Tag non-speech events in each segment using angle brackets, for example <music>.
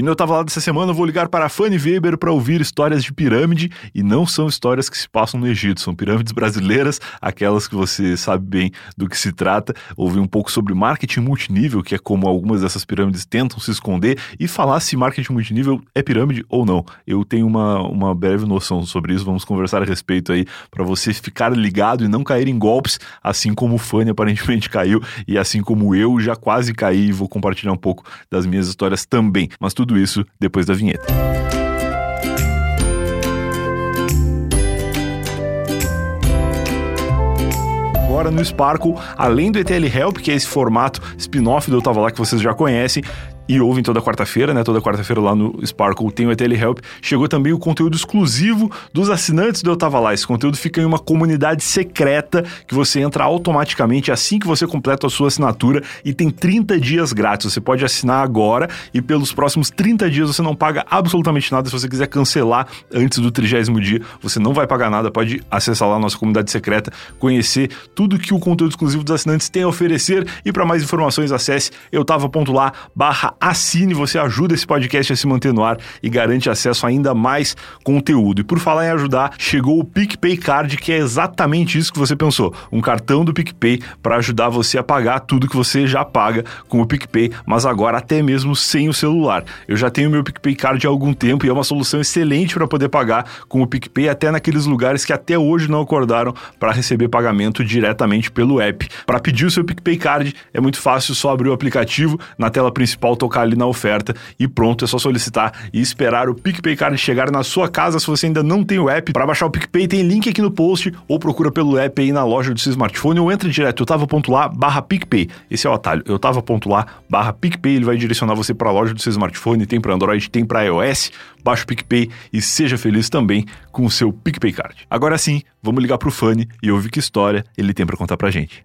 E no Eu Tava Lá dessa semana eu vou ligar para a Fanny Weber para ouvir histórias de pirâmide e não são histórias que se passam no Egito, são pirâmides brasileiras, aquelas que você sabe bem do que se trata. Ouvir um pouco sobre marketing multinível, que é como algumas dessas pirâmides tentam se esconder, e falar se marketing multinível é pirâmide ou não. Eu tenho uma, uma breve noção sobre isso, vamos conversar a respeito aí para você ficar ligado e não cair em golpes, assim como o Fanny aparentemente caiu e assim como eu já quase caí e vou compartilhar um pouco das minhas histórias também. Mas tudo isso depois da vinheta. Agora no Sparkle, além do ETL Help, que é esse formato spin-off do Eu Tava Lá que vocês já conhecem, e ouvem toda quarta-feira, né? Toda quarta-feira lá no Sparkle tem o ETL Help. Chegou também o conteúdo exclusivo dos assinantes do Eu Tava Lá. Esse conteúdo fica em uma comunidade secreta que você entra automaticamente assim que você completa a sua assinatura e tem 30 dias grátis. Você pode assinar agora e pelos próximos 30 dias você não paga absolutamente nada. Se você quiser cancelar antes do trigésimo dia, você não vai pagar nada. Pode acessar lá a nossa comunidade secreta, conhecer tudo que o conteúdo exclusivo dos assinantes tem a oferecer. E para mais informações, acesse eutava.lá barra assine, você ajuda esse podcast a se manter no ar e garante acesso a ainda mais conteúdo. E por falar em ajudar, chegou o PicPay Card, que é exatamente isso que você pensou: um cartão do PicPay para ajudar você a pagar tudo que você já paga com o PicPay, mas agora até mesmo sem o celular. Eu já tenho meu PicPay Card há algum tempo e é uma solução excelente para poder pagar com o PicPay até naqueles lugares que até hoje não acordaram para receber pagamento diretamente pelo app. Para pedir o seu PicPay Card é muito fácil, só abrir o aplicativo na tela principal tocar ali na oferta e pronto, é só solicitar e esperar o PicPay Card chegar na sua casa se você ainda não tem o app. Para baixar o PicPay tem link aqui no post ou procura pelo app aí na loja do seu smartphone ou entra direto eu tava.lá barra PicPay. Esse é o atalho, eu tava.lá barra PicPay, ele vai direcionar você para a loja do seu smartphone, tem para Android, tem para iOS, baixa o PicPay e seja feliz também com o seu PicPay Card. Agora sim, vamos ligar pro Fanny e ouvir que história ele tem para contar pra gente.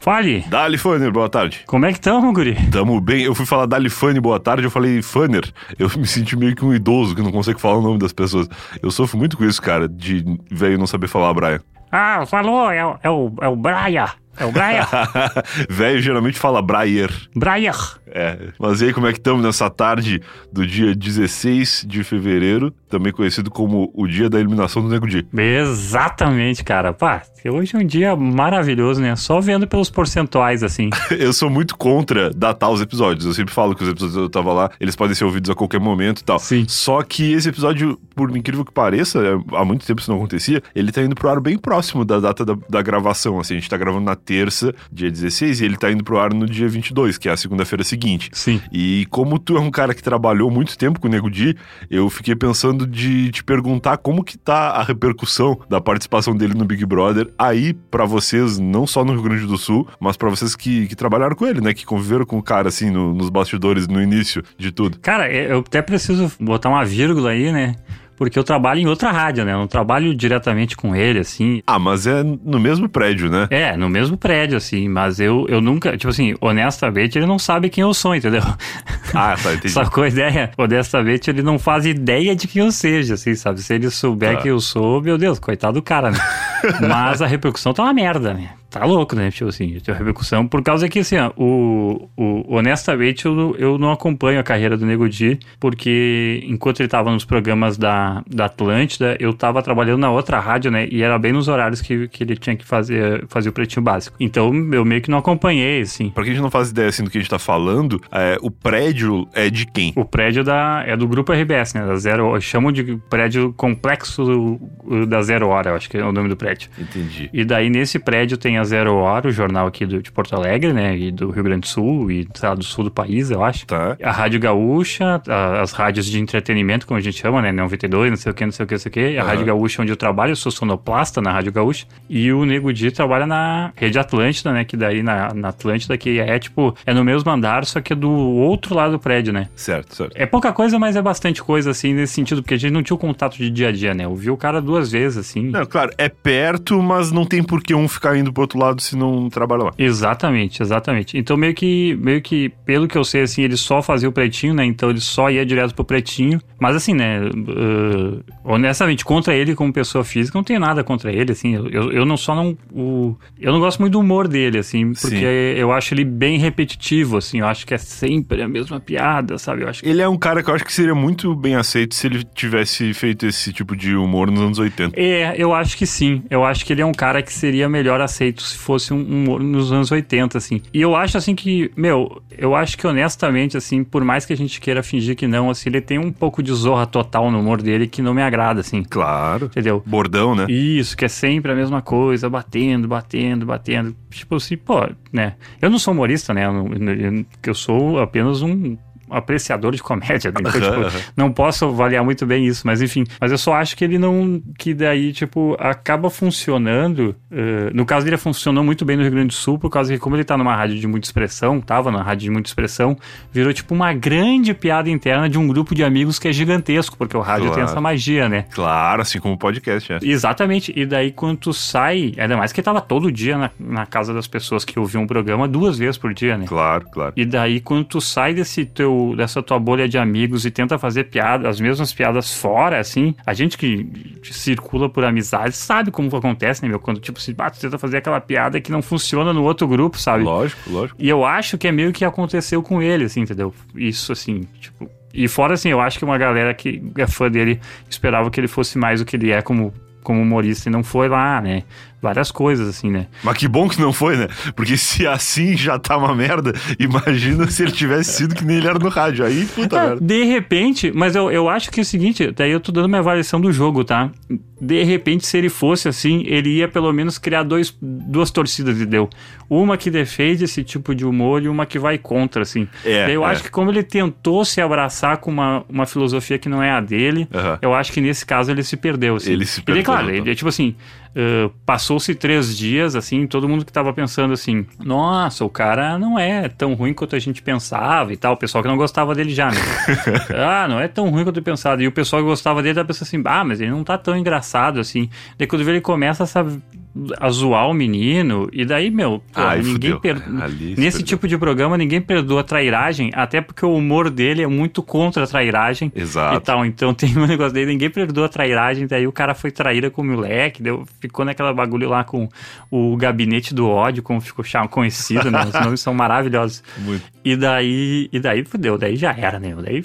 Fale. Dali Fanner, boa tarde. Como é que tamo, guri? Tamo bem. Eu fui falar Dali Fanny, boa tarde, eu falei Fanner. Eu me senti meio que um idoso que não consegue falar o nome das pessoas. Eu sofro muito com isso, cara, de velho não saber falar Brian. Ah, falou, é, o- é o, é o Braia. É o Braia. <laughs> velho geralmente fala Braier. Braia. É. Mas e aí, como é que estamos nessa tarde do dia 16 de fevereiro, também conhecido como o dia da eliminação do Nego Di? Exatamente, cara. Pá, hoje é um dia maravilhoso, né? Só vendo pelos percentuais, assim. <laughs> Eu sou muito contra datar os episódios. Eu sempre falo que os episódios eu tava lá, eles podem ser ouvidos a qualquer momento e tal. Sim. Só que esse episódio, por incrível que pareça, é, há muito tempo isso não acontecia, ele tá indo pro ar bem próximo da data da, da gravação. Assim, a gente tá gravando na terça, dia 16, e ele tá indo pro ar no dia 22, que é a segunda-feira seguinte. Sim. E como tu é um cara que trabalhou muito tempo com o Nego Di, eu fiquei pensando de te perguntar como que tá a repercussão da participação dele no Big Brother aí pra vocês, não só no Rio Grande do Sul, mas pra vocês que, que trabalharam com ele, né? Que conviveram com o cara, assim, no- nos bastidores, no início de tudo. Cara, eu até preciso botar uma vírgula aí, né? Porque eu trabalho em outra rádio, né? Eu não trabalho diretamente com ele, assim. Ah, mas é no mesmo prédio, né? É, no mesmo prédio, assim. Mas eu, eu nunca, tipo assim, honestamente, ele não sabe quem eu sou, entendeu? Ah, tá, entendi. <laughs> Sacou a ideia? Honestamente, ele não faz ideia de quem eu seja, assim, sabe? Se ele souber Tá. quem eu sou, meu Deus, coitado do cara, né? <laughs> Mas a repercussão tá uma merda, né? Tá louco, né? Tipo assim, a repercussão, por causa que, assim, ó, o, o, honestamente, eu, eu não acompanho a carreira do Nego Di, porque enquanto ele tava nos programas da, da Atlântida, eu tava trabalhando na outra rádio, né? E era bem nos horários que, que ele tinha que fazer, fazer o pretinho básico. Então, eu meio que não acompanhei, assim. Pra quem não faz ideia, assim, do que a gente tá falando, é, o prédio é de quem? O prédio da, é do grupo RBS, né? Da Zero, chamam de prédio complexo da Zero Hora, eu acho que é o nome do prédio. Entendi. E daí nesse prédio tem a Zero Hora, o jornal aqui do, de Porto Alegre, né? E do Rio Grande do Sul e lá, do sul do país, eu acho. Tá. A Rádio Gaúcha, a- as rádios de entretenimento, como a gente chama, né? 92, não sei o que, não sei o que, não sei o que. A Aham. Rádio Gaúcha, onde eu trabalho, eu sou sonoplasta na Rádio Gaúcha. E o Nego Di trabalha na Rede Atlântida, né? Que daí na, na Atlântida, que é tipo, é no mesmo andar, só que é do outro lado do prédio, né? Certo, certo. É pouca coisa, mas é bastante coisa, assim, nesse sentido, porque a gente não tinha o contato de dia a dia, né? Eu vi o cara duas vezes, assim. Não, claro, é perto, mas não tem por que um ficar indo pro outro outro lado se não trabalha lá. Exatamente, exatamente. Então, meio que, meio que, pelo que eu sei, assim, ele só fazia o pretinho, né? Então ele só ia direto pro pretinho. Mas assim, né? Uh, honestamente, contra ele como pessoa física, não tenho nada contra ele, assim. Eu, eu não só não. O, eu não gosto muito do humor dele, assim, porque Sim. eu acho ele bem repetitivo, assim. Eu acho que é sempre a mesma piada, sabe? Eu acho que... Ele é um cara que eu acho que seria muito bem aceito se ele tivesse feito esse tipo de humor nos anos 80. É, eu acho que sim. Eu acho que ele é um cara que seria melhor aceito se fosse um humor nos anos 80, assim. E eu acho, assim, que, meu, eu acho que honestamente, assim, por mais que a gente queira fingir que não, assim, ele tem um pouco de zorra total no humor dele que não me agrada, assim. Claro. Entendeu? Bordão, né? Isso, que é sempre a mesma coisa, batendo, batendo, batendo. Tipo assim, pô, né? Eu não sou humorista, né? Eu, eu, eu sou apenas um apreciador de comédia. Né? Então, tipo, não posso avaliar muito bem isso, mas enfim. Mas eu só acho que ele não. Que daí, tipo, acaba funcionando. Uh, no caso dele, funcionou muito bem no Rio Grande do Sul, por causa que, como ele tá numa rádio de muita expressão, tava na rádio de muita expressão, virou, tipo, uma grande piada interna de um grupo de amigos que é gigantesco, porque o rádio claro. tem essa magia, né? Claro, assim como o podcast, é. Exatamente. E daí, quando tu sai, ainda mais que tava todo dia na, na casa das pessoas que ouviam o programa, duas vezes por dia, né? Claro, claro. E daí, quando tu sai desse teu dessa tua bolha de amigos e tenta fazer piadas, as mesmas piadas fora, assim, a gente que circula por amizade sabe como acontece, né, meu? Quando, tipo, se ah, tu tenta fazer aquela piada que não funciona no outro grupo, sabe? Lógico, lógico. E eu acho que é meio que aconteceu com ele, assim, entendeu? Isso, assim, tipo... E fora, assim, eu acho que uma galera que é fã dele esperava que ele fosse mais o que ele é como como humorista e não foi lá, né? Várias coisas, assim, né? Mas que bom que não foi, né? Porque se assim já tá uma merda, imagina se ele tivesse sido que nem ele era no rádio. Aí, puta é, merda. De repente, mas eu, eu acho que é o seguinte, daí eu tô dando minha avaliação do jogo, tá? De repente, se ele fosse assim, ele ia pelo menos criar dois, duas torcidas, entendeu? Uma que defende esse tipo de humor e uma que vai contra, assim. É, daí eu é. acho que como ele tentou se abraçar com uma, uma filosofia que não é a dele, uhum. eu acho que nesse caso ele se perdeu, assim. Ele se perdeu. Ele, claro, ele, tipo assim, Uh, Passou-se três dias, assim, todo mundo que tava pensando assim: nossa, o cara não é tão ruim quanto a gente pensava e tal. O pessoal que não gostava dele já, né? <laughs> ah, não é tão ruim quanto eu pensava. E o pessoal que gostava dele tá pensando assim: ah, mas ele não tá tão engraçado assim. Daí quando ele começa essa a zoar o menino, e daí, meu, pô, ninguém per... nesse perdeu. tipo de programa ninguém perdoa a trairagem, até porque o humor dele é muito contra a trairagem Exato. e tal. Então <laughs> tem um negócio dele, ninguém perdoa a trairagem, daí o cara foi traíra com o moleque, deu, ficou naquela bagulho lá com o gabinete do ódio, como ficou conhecido, né? Os <laughs> nomes são maravilhosos. Muito. E daí, e daí fudeu, daí já era, né? Daí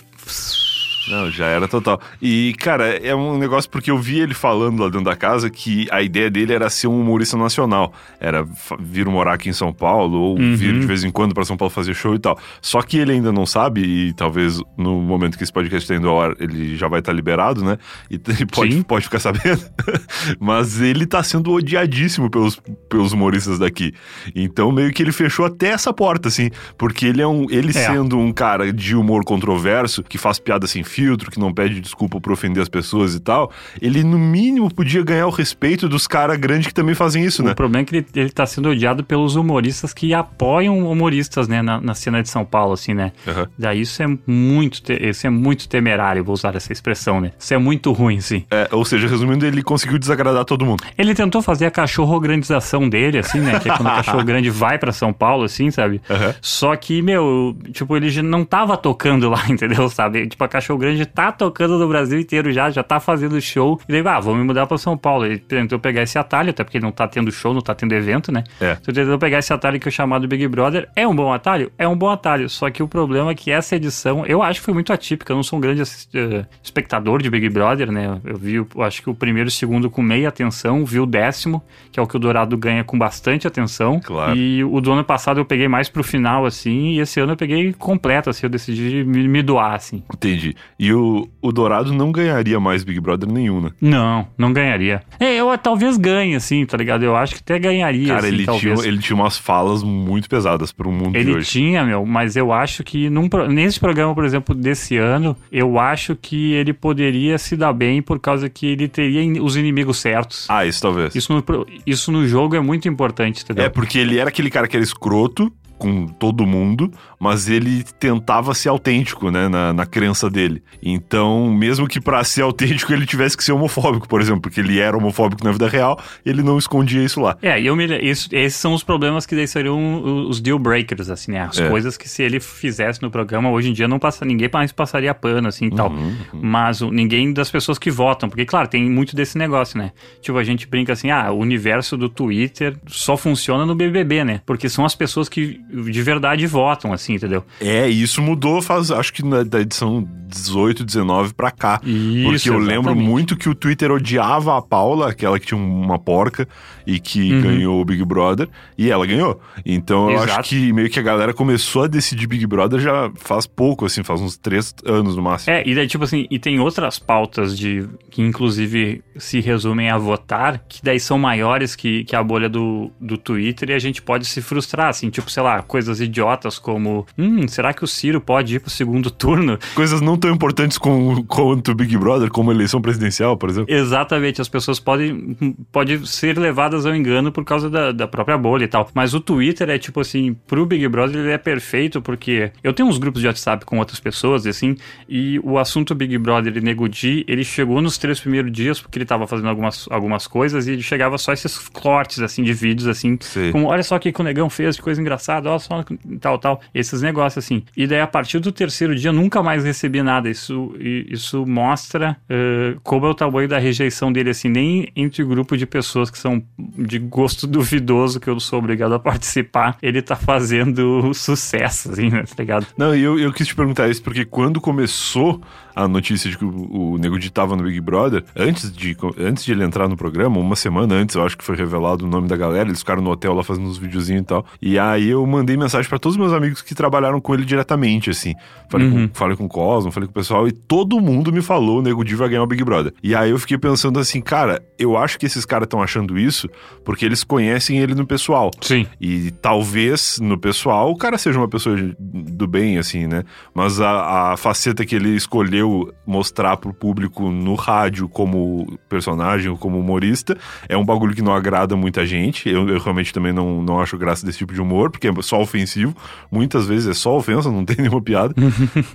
não, já era total. E, cara, é um negócio porque eu vi ele falando lá dentro da casa que a ideia dele era ser um humorista nacional. Era vir morar aqui em São Paulo ou uhum. vir de vez em quando para São Paulo fazer show e tal. Só que ele ainda não sabe, e talvez no momento que esse podcast está indo ao ar, ele já vai estar tá liberado, né? E <laughs> pode, pode ficar sabendo. <laughs> Mas ele tá sendo odiadíssimo pelos, pelos humoristas daqui. Então, meio que ele fechou até essa porta, assim. Porque ele é um. Ele é. sendo um cara de humor controverso, que faz piada assim filtro, que não pede desculpa por ofender as pessoas e tal, ele no mínimo podia ganhar o respeito dos caras grandes que também fazem isso, o né? O problema é que ele, ele tá sendo odiado pelos humoristas que apoiam humoristas, né, na, na cena de São Paulo, assim, né? Uhum. Daí isso é muito, isso é muito temerário, vou usar essa expressão, né? Isso é muito ruim, sim. É, ou seja, resumindo, ele conseguiu desagradar todo mundo. Ele tentou fazer a cachorro-grandização dele, assim, né? Que é quando o cachorro <laughs> grande vai para São Paulo, assim, sabe? Uhum. Só que, meu, tipo, ele não tava tocando lá, <laughs> entendeu? Sabe? Tipo, a cachorro grande tá tocando no Brasil inteiro já, já tá fazendo show. E daí, ah, vamos me mudar pra São Paulo. Ele tentou pegar esse atalho, até porque ele não tá tendo show, não tá tendo evento, né? É. Então tentou pegar esse atalho que é chamado Big Brother. É um bom atalho? É um bom atalho. Só que o problema é que essa edição, eu acho que foi muito atípica. Eu não sou um grande uh, espectador de Big Brother, né? Eu vi, eu acho que o primeiro e o segundo com meia atenção, vi o décimo, que é o que o Dourado ganha com bastante atenção. Claro. E o do ano passado eu peguei mais pro final, assim, e esse ano eu peguei completo, assim, eu decidi me, me doar, assim. Entendi. E o o, Dourado não ganharia mais Big Brother nenhum, né? Não, não ganharia. É, eu talvez ganhe, assim, tá ligado? Eu acho que até ganharia. Cara, assim, ele, tinha, ele tinha umas falas muito pesadas pro mundo ele de hoje. tinha, meu, mas eu acho que num, nesse programa, por exemplo, desse ano, eu acho que ele poderia se dar bem por causa que ele teria os inimigos certos. Ah, isso talvez. Isso no, isso no jogo é muito importante, entendeu? É, porque ele era aquele cara que era escroto, com todo mundo, mas ele tentava ser autêntico, né, na, na crença dele. Então, mesmo que para ser autêntico ele tivesse que ser homofóbico, por exemplo, porque ele era homofóbico na vida real, ele não escondia isso lá. É, e isso, esses são os problemas que daí seriam os deal breakers, assim, né? As É. coisas que se ele fizesse no programa, hoje em dia não passa, ninguém mais passaria pano, assim, e tal. Uhum, Mas o- ninguém das pessoas que votam, porque, claro, tem muito desse negócio, né? Tipo, a gente brinca assim, ah, o universo do Twitter só funciona no BBB, né? Porque são as pessoas que de verdade votam, assim, entendeu? É, e isso mudou faz, acho que na, da edição 18, 19 pra cá. Isso, porque eu lembro exatamente. muito que o Twitter odiava a Paula, aquela que tinha uma porca e que Uhum. ganhou o Big Brother, e ela ganhou. Então eu Exato. acho que meio que a galera começou a decidir Big Brother já faz pouco, assim, faz uns três anos no máximo. É, e daí, tipo assim, e tem outras pautas de que inclusive se resumem a votar, que daí são maiores que, que a bolha do, do Twitter e a gente pode se frustrar, assim, tipo, sei lá, coisas idiotas como, hum, será que o Ciro pode ir pro segundo turno? <laughs> Coisas não tão importantes com, quanto o Big Brother, como eleição presidencial, por exemplo. Exatamente, as pessoas podem, podem ser levadas ao engano por causa da, da própria bolha e tal. Mas o Twitter é tipo assim, pro Big Brother ele é perfeito porque eu tenho uns grupos de WhatsApp com outras pessoas, assim, e o assunto Big Brother e Nego Di, ele chegou nos três primeiros dias porque ele tava fazendo algumas, algumas coisas e ele chegava só esses cortes, assim, de vídeos, assim, Sei. como olha só o que o Negão fez, que coisa engraçada, só tal, tal, esses negócios, assim. E daí a partir do terceiro dia nunca mais recebi nada. Isso, isso mostra eh, como é o tamanho da rejeição dele, assim, nem entre o grupo de pessoas que são de gosto <laughs> duvidoso, que eu sou obrigado a participar, ele tá fazendo sucesso, assim, né, tá ligado? Não, eu, eu quis te perguntar isso porque quando começou a notícia de que o, o Nego Di tava no Big Brother, antes de, antes de ele entrar no programa, uma semana antes, eu acho que foi revelado o nome da galera, eles ficaram no hotel lá fazendo uns videozinhos e tal. E aí eu mandei mensagem pra todos os meus amigos que trabalharam com ele diretamente, assim. Falei, com, falei com o Cosmo, falei com o pessoal, e todo mundo me falou: o Nego Di vai ganhar o Big Brother. E aí eu fiquei pensando assim, cara, eu acho que esses caras estão achando isso porque eles conhecem ele no pessoal. Sim. E talvez no pessoal o cara seja uma pessoa do bem, assim, né? Mas a, a faceta que ele escolheu mostrar pro público no rádio como personagem ou como humorista é um bagulho que não agrada muita gente. Eu, eu realmente também não, não acho graça desse tipo de humor, porque é só ofensivo. Muitas vezes é só ofensa, não tem <laughs> nenhuma piada.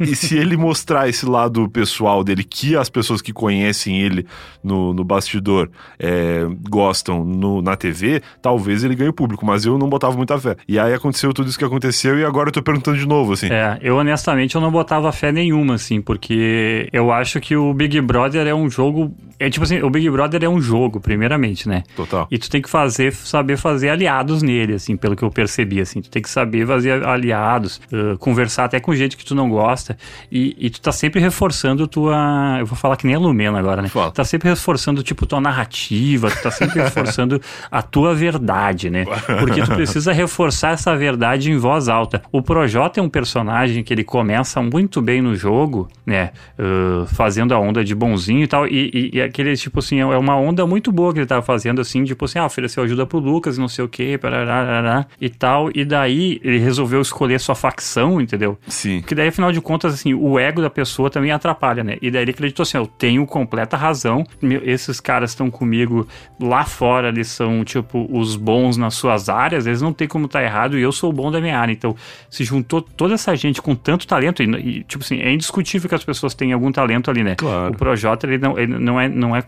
e se ele mostrar esse lado pessoal dele, que as pessoas que conhecem ele no, no bastidor é, gostam no, na TV, talvez ele ganhe o público, mas eu não botava muita fé. E aí aconteceu tudo isso que aconteceu e agora eu tô perguntando de novo, assim. É, eu honestamente eu não botava fé nenhuma, assim, porque eu acho que o Big Brother é um jogo. É tipo assim, o Big Brother é um jogo, primeiramente, né? Total. E tu tem que fazer, saber fazer aliados nele, assim, pelo que eu percebi, assim. Tu tem que saber fazer aliados, uh, conversar até com gente que tu não gosta. E, e tu tá sempre reforçando tua. Eu vou falar que nem a Lumena agora, né? Fala. Tu tá sempre reforçando, tipo, tua narrativa, tu tá sempre <laughs> reforçando a tua verdade, né? Porque tu precisa reforçar essa verdade em voz alta. O Projota é um personagem que ele começa muito bem no jogo, né? Uh, fazendo a onda de bonzinho e tal. E, e, e aquele, tipo assim, é uma onda muito boa que ele tava fazendo, assim, tipo assim, ah, ofereceu ajuda pro Lucas e não sei o quê, parará, e tal. E daí ele resolveu escolher sua facção, entendeu? Sim. Que daí, afinal de contas, assim, o ego da pessoa também atrapalha, né? E daí ele acreditou assim, eu tenho completa razão, esses caras estão comigo lá fora, eles são, tipo, os bons nas suas áreas, eles não tem como estar errado e eu sou o bom da minha área. Então, se juntou toda essa gente com tanto talento, e, e, tipo assim, é indiscutível que as pessoas têm algum talento ali, né? Claro. O Projota, ele não, ele não, é, não, é,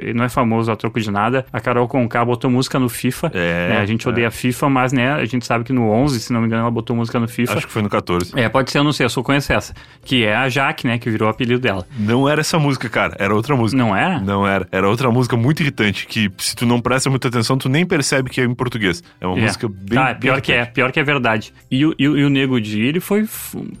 ele não é famoso a troco de nada. A Carol Conká botou música no FIFA, É, né? A gente é. odeia FIFA, mas, né, a gente sabe que no 11, se não me engano, ela botou música no FIFA. Acho que foi no 14. É, pode ser, eu não sei, eu só conheço essa. Que é a Jaque, né? Que virou o apelido dela. Não era essa música, cara. Era outra música. Não era? Não era. Era outra música muito irritante, que se tu não presta muita atenção, tu nem percebe que é em português. É uma É. música bem... Ah, bem pior que é, pior que é verdade. E o, e, e o Nego Di, ele foi,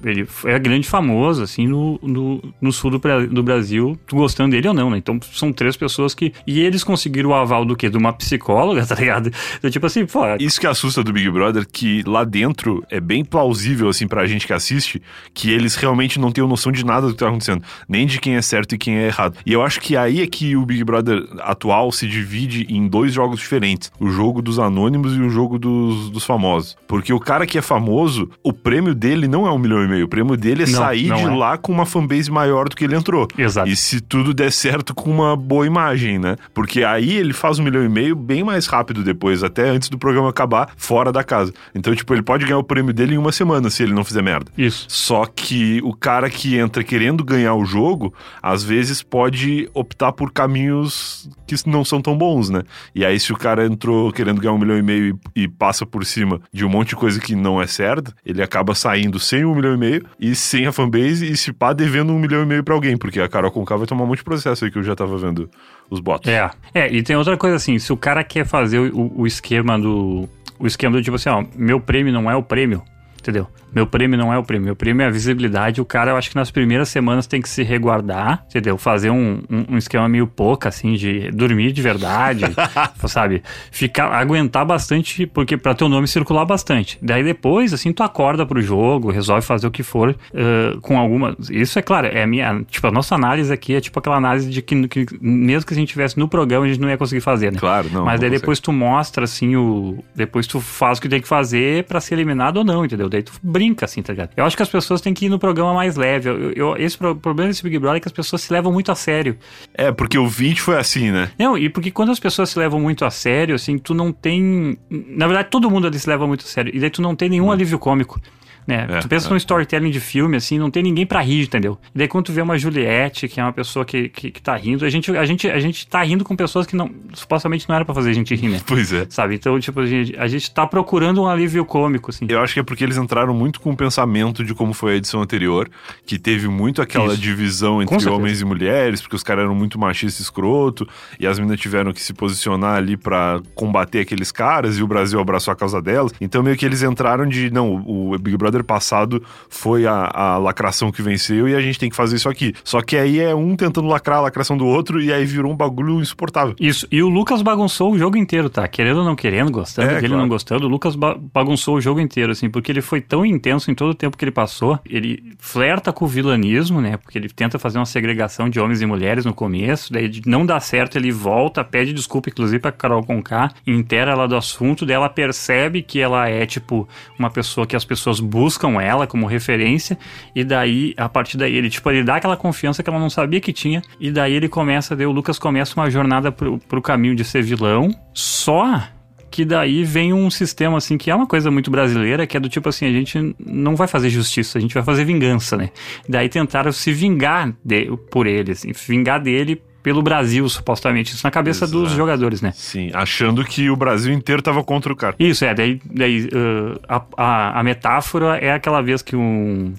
ele foi grande famoso, assim, no, no, no sul do, do Brasil, tu gostando dele ou não, né? Então são três pessoas que. E eles conseguiram o aval do quê? De uma psicóloga, <laughs> tá ligado? Então, tipo assim, pô. Isso que assusta do Big Brother, que lá dentro é bem plausível, assim, pra gente que assiste, que eles realmente não têm noção de nada do que tá acontecendo. Nem de quem é certo e quem é errado. E eu acho que aí é que o Big Brother atual se divide em dois jogos diferentes. O jogo dos anônimos e o jogo dos, dos famosos. Porque o cara que é famoso, o prêmio dele não é um milhão e meio. O prêmio dele é Não, sair não de é. lá com uma fanbase maior do que ele entrou. Exato. E se tudo der certo com uma boa imagem, né? Porque aí ele faz um milhão e meio bem mais rápido depois, até antes do programa acabar, fora da casa. Então, tipo, ele pode ganhar o prêmio dele em uma semana se ele não fizer merda. Isso. Só que o cara que entra querendo ganhar o jogo, às vezes pode optar por caminhos que não são tão bons, né? E aí, se o cara entrou querendo ganhar um milhão e meio e, e passa por cima de um monte de coisa que não é certa, ele acaba saindo sem um milhão e meio e sem a fanbase e se pá devendo um milhão e meio pra alguém, porque a Carol Conká vai tomar um monte de processo aí que eu já tava vendo os bots. É. É, e tem outra coisa assim, se o cara quer fazer o, o esquema do. O esquema do tipo assim, ó, meu prêmio não é o prêmio, entendeu? Meu prêmio não é o prêmio, meu prêmio é a visibilidade. O cara, eu acho que nas primeiras semanas tem que se reguardar, entendeu? Fazer um, um, um esquema meio pouco, assim, de dormir de verdade, <laughs> sabe? Ficar, aguentar bastante, porque para teu nome circular bastante. Daí depois, assim, tu acorda pro jogo, resolve fazer o que for uh, com alguma. Isso é claro, é a minha. Tipo, a nossa análise aqui é tipo aquela análise de que, que mesmo que a gente tivesse no programa, a gente não ia conseguir fazer, né? Claro, não. Mas daí não depois tu mostra, assim, o. Depois tu faz o que tem que fazer para ser eliminado ou não, entendeu? Daí tu brinca, assim, tá ligado? Eu acho que as pessoas têm que ir no programa mais leve. Eu, eu, esse pro, problema desse Big Brother é que as pessoas se levam muito a sério. É, porque o 20 foi assim, né? Não, e porque quando as pessoas se levam muito a sério, assim, tu não tem. Na verdade, todo mundo ali se leva muito a sério. E daí tu não tem nenhum alívio cômico. Né? É, tu pensa é, num storytelling de filme, assim, não tem ninguém pra rir, entendeu? E daí quando tu vê uma Juliette, que é uma pessoa que, que, que tá rindo, a gente, a, gente, a gente tá rindo com pessoas que não, supostamente não era pra fazer a gente rir, né? <laughs> Pois é. Sabe? Então, tipo, a gente, a gente tá procurando um alívio cômico, assim. Eu acho que é porque eles entraram muito com o pensamento de como foi a edição anterior, que teve muito aquela Isso. divisão entre homens e mulheres, porque os caras eram muito machistas e escroto, e as meninas tiveram que se posicionar ali pra combater aqueles caras, e o Brasil abraçou a causa delas. Então meio que eles entraram de, não, o Big Brother passado foi a, a lacração que venceu e a gente tem que fazer isso aqui. Só que aí é um tentando lacrar a lacração do outro, e aí virou um bagulho insuportável. Isso, e o Lucas bagunçou o jogo inteiro, tá? Querendo ou não querendo, gostando É, dele ou claro. não gostando, o Lucas ba- bagunçou o jogo inteiro, assim, porque ele foi tão intenso em todo o tempo que ele passou. Ele flerta com o vilanismo, né? Porque ele tenta fazer uma segregação de homens e mulheres no começo, daí não dá certo, ele volta, pede desculpa, inclusive, pra Carol Conká, inteira ela do assunto, daí ela percebe que ela é, tipo, uma pessoa que as pessoas buscam ela como referência, e daí, a partir daí, ele, tipo, ele dá aquela confiança que ela não sabia que tinha, e daí ele começa, o Lucas começa uma jornada pro, pro caminho de ser vilão, só que daí vem um sistema assim que é uma coisa muito brasileira, que é do tipo assim, a gente não vai fazer justiça, a gente vai fazer vingança, né? Daí tentaram se vingar de- por ele, assim, vingar dele pelo Brasil, supostamente, isso na cabeça dos Exato. jogadores, né? Sim, achando que o Brasil inteiro tava contra o cara. Isso, é, daí, daí uh, a, a, a metáfora é aquela vez que um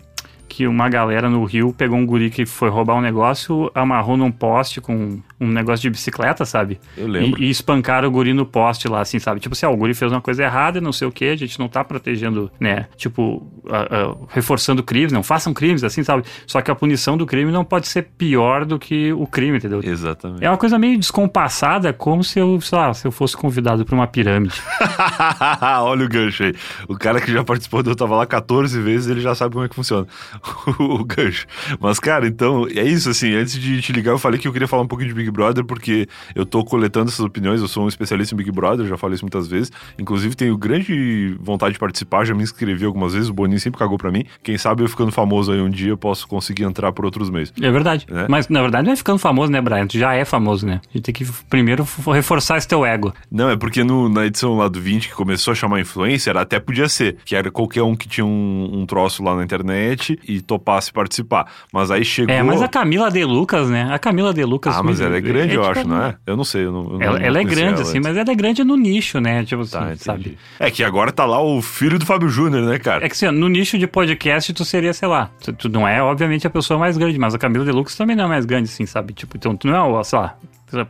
que uma galera no Rio pegou um guri que foi roubar um negócio, amarrou num poste com um negócio de bicicleta, sabe? Eu lembro. E, e espancaram o guri no poste lá, assim, sabe? Tipo assim, ó, o guri fez uma coisa errada, não sei o que, a gente não tá protegendo, né? Tipo, ah, ah, reforçando crimes, não façam crimes, assim, sabe? Só que a punição do crime não pode ser pior do que o crime, entendeu? Exatamente. É uma coisa meio descompassada, como se eu, sei lá, se eu fosse convidado pra uma pirâmide. <laughs> Olha o gancho aí. O cara que já participou do Eu Tava Lá 14 vezes, ele já sabe como é que funciona <laughs> o gancho. Mas, cara, então, é isso, assim, antes de te ligar, eu falei que eu queria falar um pouquinho de Big Brother, porque eu tô coletando essas opiniões, eu sou um especialista em Big Brother, já falei isso muitas vezes. Inclusive, tenho grande vontade de participar, já me inscrevi algumas vezes, o Boninho sempre cagou pra mim. Quem sabe eu ficando famoso aí um dia, eu posso conseguir entrar por outros meios. É verdade. É. Mas, na verdade, não é ficando famoso, né, Brian? Tu já é famoso, né? A gente tem que primeiro reforçar esse teu ego. Não, é porque no- na edição lá do 20, que começou a chamar influencer, até podia ser, que era qualquer um que tinha um, um troço lá na internet e topasse participar. Mas aí chegou... É, mas a Camila De Lucas, né? A Camila De Lucas... Ah, mas me- ela é grande, eu tipo, acho, não é? Eu não sei, eu não... eu Ela, não ela é grande, ela assim, mas ela é grande no nicho, né? Tipo assim, Tá, entendi. sabe? É que agora tá lá o filho do Fábio Júnior, né, cara? É que assim, no nicho de podcast tu seria, sei lá, tu, tu não é, obviamente, a pessoa mais grande, mas a Camila De Lucas também não é mais grande, assim, sabe? Tipo, então tu não é, o, sei lá,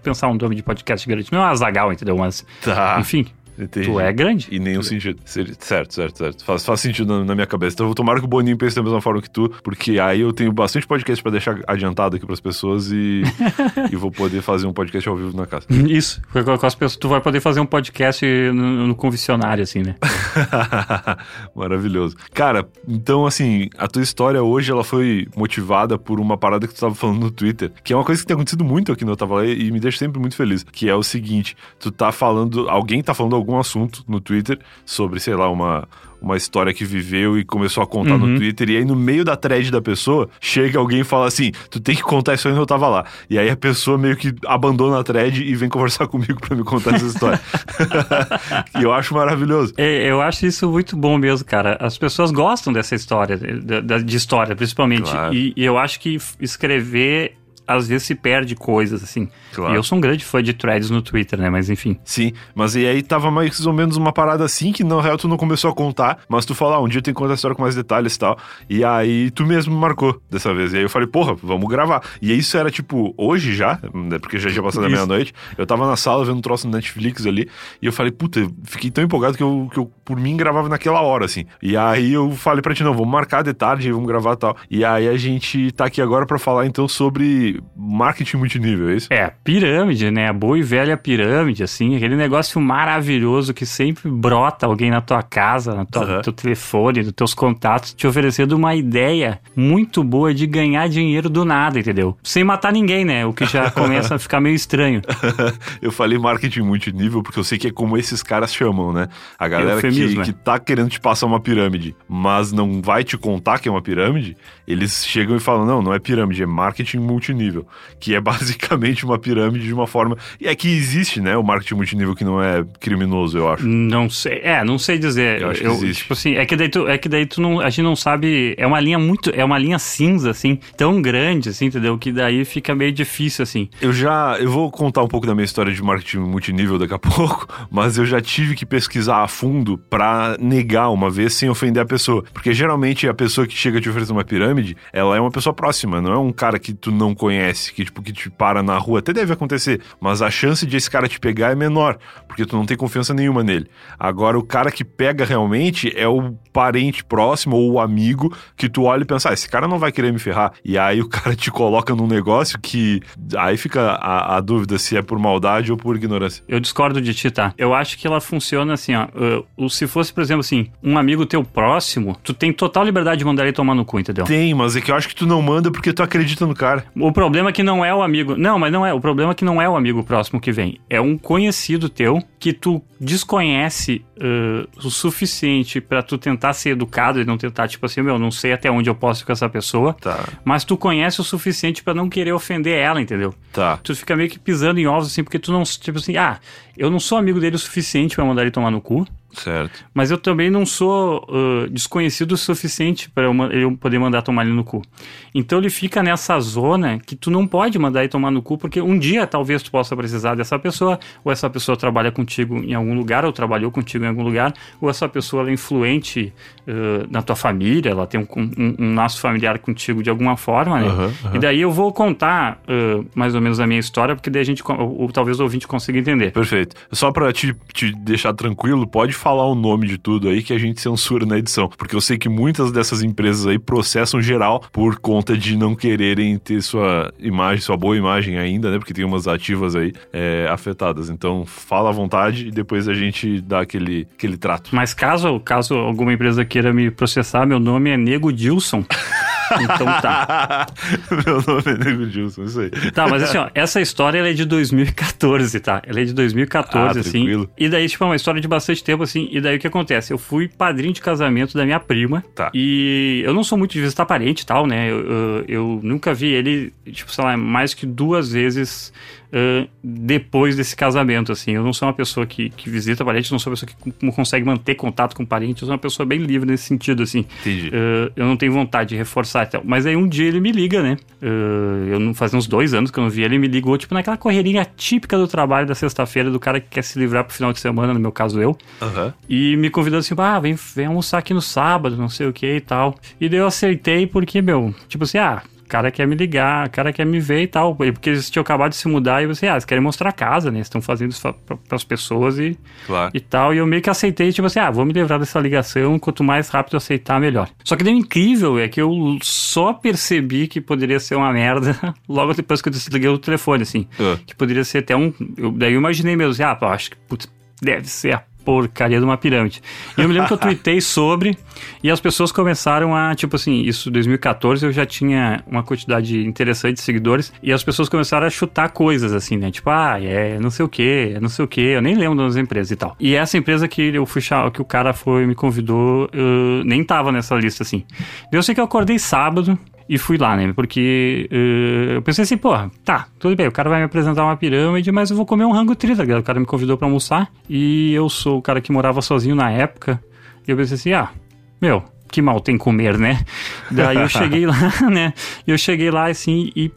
pensar um nome de podcast grande, tu não é a Zagal, entendeu? Mas, Tá. enfim, Entendi. tu é grande. Em nenhum sentido. Seria- Certo, certo, certo. Faz, faz sentido na, na minha cabeça. Então, tomara que o Boninho pense da mesma forma que tu, porque aí eu tenho bastante podcast pra deixar adiantado aqui pras pessoas e, <laughs> e vou poder fazer um podcast ao vivo na casa. <laughs> Isso, com, as pessoas, tu vai poder fazer um podcast no, no convencionário, assim, né? <laughs> Maravilhoso. Cara, então assim, a tua história hoje ela foi motivada por uma parada que tu estava falando no Twitter, que é uma coisa que tem acontecido muito aqui no Eu Tava Lá e me deixa sempre muito feliz, que é o seguinte, tu tá falando, alguém tá falando algum assunto no Twitter sobre, sei lá, uma, uma história que viveu e começou a contar Uhum. no Twitter. E aí, no meio da thread da pessoa, chega alguém e fala assim: Tu tem que contar isso aí onde eu tava lá. E aí a pessoa meio que abandona a thread e vem conversar <laughs> comigo pra me contar essa história. <laughs> e eu acho maravilhoso. É, eu acho isso muito bom mesmo, cara. As pessoas gostam dessa história, de, de- história, principalmente. Claro. E, e eu acho que escrever às vezes se perde coisas, assim. Claro. E eu sou um grande fã de threads no Twitter, né? Mas enfim. Sim, mas e aí tava mais ou menos uma parada assim que na real tu não começou a contar, mas tu falou, ah, um dia que contar a história com mais detalhes e tal. E aí tu mesmo marcou dessa vez. E aí eu falei, porra, vamos gravar. E isso era tipo, hoje já, né, porque já tinha passado a meia-noite, eu tava na sala vendo um troço no Netflix ali, e eu falei, puta, eu fiquei tão empolgado que eu, que eu por mim gravava naquela hora, assim. E aí eu falei pra ti, não, vamos marcar de tarde, vamos gravar e tal. E aí a gente tá aqui agora pra falar então sobre marketing multinível, é isso? É, pirâmide, né? A boa e velha pirâmide, assim, aquele negócio maravilhoso que sempre brota alguém na tua casa, no teu, Aham. teu telefone, nos teus contatos, te oferecendo uma ideia muito boa de ganhar dinheiro do nada, entendeu? Sem matar ninguém, né? O que já <laughs> começa a ficar meio estranho. <laughs> eu falei marketing multinível porque eu sei que é como esses caras chamam, né? A galera que, Eufemismo, é. que tá querendo te passar uma pirâmide, mas não vai te contar que é uma pirâmide, eles chegam e falam: não, não é pirâmide, é marketing multinível. Que é <laughs> basicamente uma pirâmide de uma forma. E é que existe, né? O marketing multinível que não é criminoso, eu acho. Não sei, é, não sei dizer. Eu acho que existe. Tipo assim, é que daí tu, é que daí tu não, a gente não sabe, é uma linha muito, é uma linha cinza assim, tão grande assim, entendeu? Que daí fica meio difícil assim. Eu já. Eu vou contar um pouco da minha história de marketing multinível daqui a <laughs> pouco, mas eu já tive que pesquisar a fundo pra negar uma vez sem ofender a pessoa. Porque geralmente a pessoa que chega te oferecer uma pirâmide, ela é uma pessoa próxima, não é um cara que tu não conhece, que tipo, que te para na rua. Até deve acontecer, mas a chance de esse cara te pegar é menor, porque tu não tem confiança nenhuma nele. Agora, o cara que pega realmente é o parente próximo ou o amigo que tu olha e pensa, ah, esse cara não vai querer me ferrar. E aí o cara te coloca num negócio que aí fica a, a dúvida se é por maldade ou por ignorância. Eu discordo de ti, tá? Eu acho que ela funciona assim, ó. uh, o- se fosse, por exemplo, assim, um amigo teu próximo, tu tem total liberdade de mandar ele tomar no cu, entendeu? Tem, mas é que eu acho que tu não manda porque tu acredita no cara. O problema é que não é o amigo. Não, mas não é. O problema é que não é o amigo próximo que vem. É um conhecido teu que tu desconhece uh, o suficiente pra tu tentar ser educado e não tentar, tipo assim, meu, não sei até onde eu posso ir com essa pessoa. Tá, Mas tu conhece o suficiente pra não querer ofender ela, entendeu? tá. Tu fica meio que pisando em ovos, assim, porque tu não. Tipo assim, ah, eu não sou amigo dele o suficiente pra mandar ele tomar no cu. Certo. Mas eu também não sou uh, desconhecido o suficiente para eu, poder mandar tomar ele no cu. Então ele fica nessa zona que tu não pode mandar ele tomar no cu, porque um dia talvez tu possa precisar dessa pessoa, ou essa pessoa trabalha contigo em algum lugar, ou trabalhou contigo em algum lugar, ou essa pessoa é influente uh, na tua família, ela tem um, um, um laço familiar contigo de alguma forma, né? Aham, aham. E daí eu vou contar uh, mais ou menos a minha história, porque daí a gente, ou, ou talvez o ouvinte consiga entender. Perfeito. Só pra te, te deixar tranquilo, pode falar o nome de tudo aí que a gente censura na edição. Porque eu sei que muitas dessas empresas aí processam geral por conta de não quererem ter sua imagem, sua boa imagem ainda, né? Porque tem umas ativas aí é, afetadas. Então fala à vontade e depois a gente dá aquele, aquele trato. Mas caso, caso alguma empresa queira me processar, meu nome é Nego Dilson. <laughs> Então tá. <laughs> Meu nome é Nego Gilson, isso aí. Tá, mas assim, ó, essa história ela é de 2014, tá? Ela é de 2014, Ah, assim. tranquilo. E daí, tipo, é uma história de bastante tempo, assim. E daí o que acontece? Eu fui padrinho de casamento da minha prima. Tá. E eu não sou muito de visitar parente e tal, né? Eu, eu, eu nunca vi ele, tipo, sei lá, mais que duas vezes ãh, depois desse casamento, assim. Eu não sou uma pessoa que, que visita parente, não sou uma pessoa que consegue manter contato com parente. Eu sou uma pessoa bem livre nesse sentido, assim. Entendi. Uh, eu não tenho vontade de reforçar e tal. Mas aí um dia ele me liga, né? Uh, eu não fazia uns dois anos que eu não vi ele, me ligou, tipo, naquela correria típica do trabalho da sexta-feira, do cara que quer se livrar pro final de semana, no meu caso eu. Aham. E me convidando assim, ah, vem, vem almoçar aqui no sábado, não sei o que e tal. E daí eu aceitei porque, meu, tipo assim, ah. O cara quer me ligar, o cara quer me ver e tal. Porque eles tinham acabado de se mudar e você, ah, eles querem mostrar a casa, né? Estão fazendo isso para as pessoas e, Claro. e tal. E eu meio que aceitei, tipo assim, ah, vou me livrar dessa ligação, quanto mais rápido eu aceitar, melhor. Só que o incrível é que eu só percebi que poderia ser uma merda <laughs> logo depois que eu desliguei o telefone, assim. Ah. Que poderia ser até um. Eu, daí eu imaginei mesmo assim, ah, pô, acho que, putz, deve ser a porcaria de uma pirâmide. E eu me lembro que eu <laughs> tuitei sobre e as pessoas começaram a, tipo assim, isso 2014 eu já tinha uma quantidade interessante de seguidores e as pessoas começaram a chutar coisas assim, né? Tipo, ah, é não sei o que, é não sei o que, eu nem lembro das empresas e tal. E essa empresa que eu fui que o cara foi me convidou, nem tava nessa lista assim. Eu sei que eu acordei sábado, e fui lá, né? Porque uh, eu pensei assim, pô, tá, tudo bem, o cara vai me apresentar uma pirâmide, mas eu vou comer um rango tri, tá O cara me convidou para almoçar e eu sou o cara que morava sozinho na época. E eu pensei assim, ah, meu, que mal tem comer, né? <laughs> Daí eu cheguei lá, <laughs> né? Eu cheguei lá assim e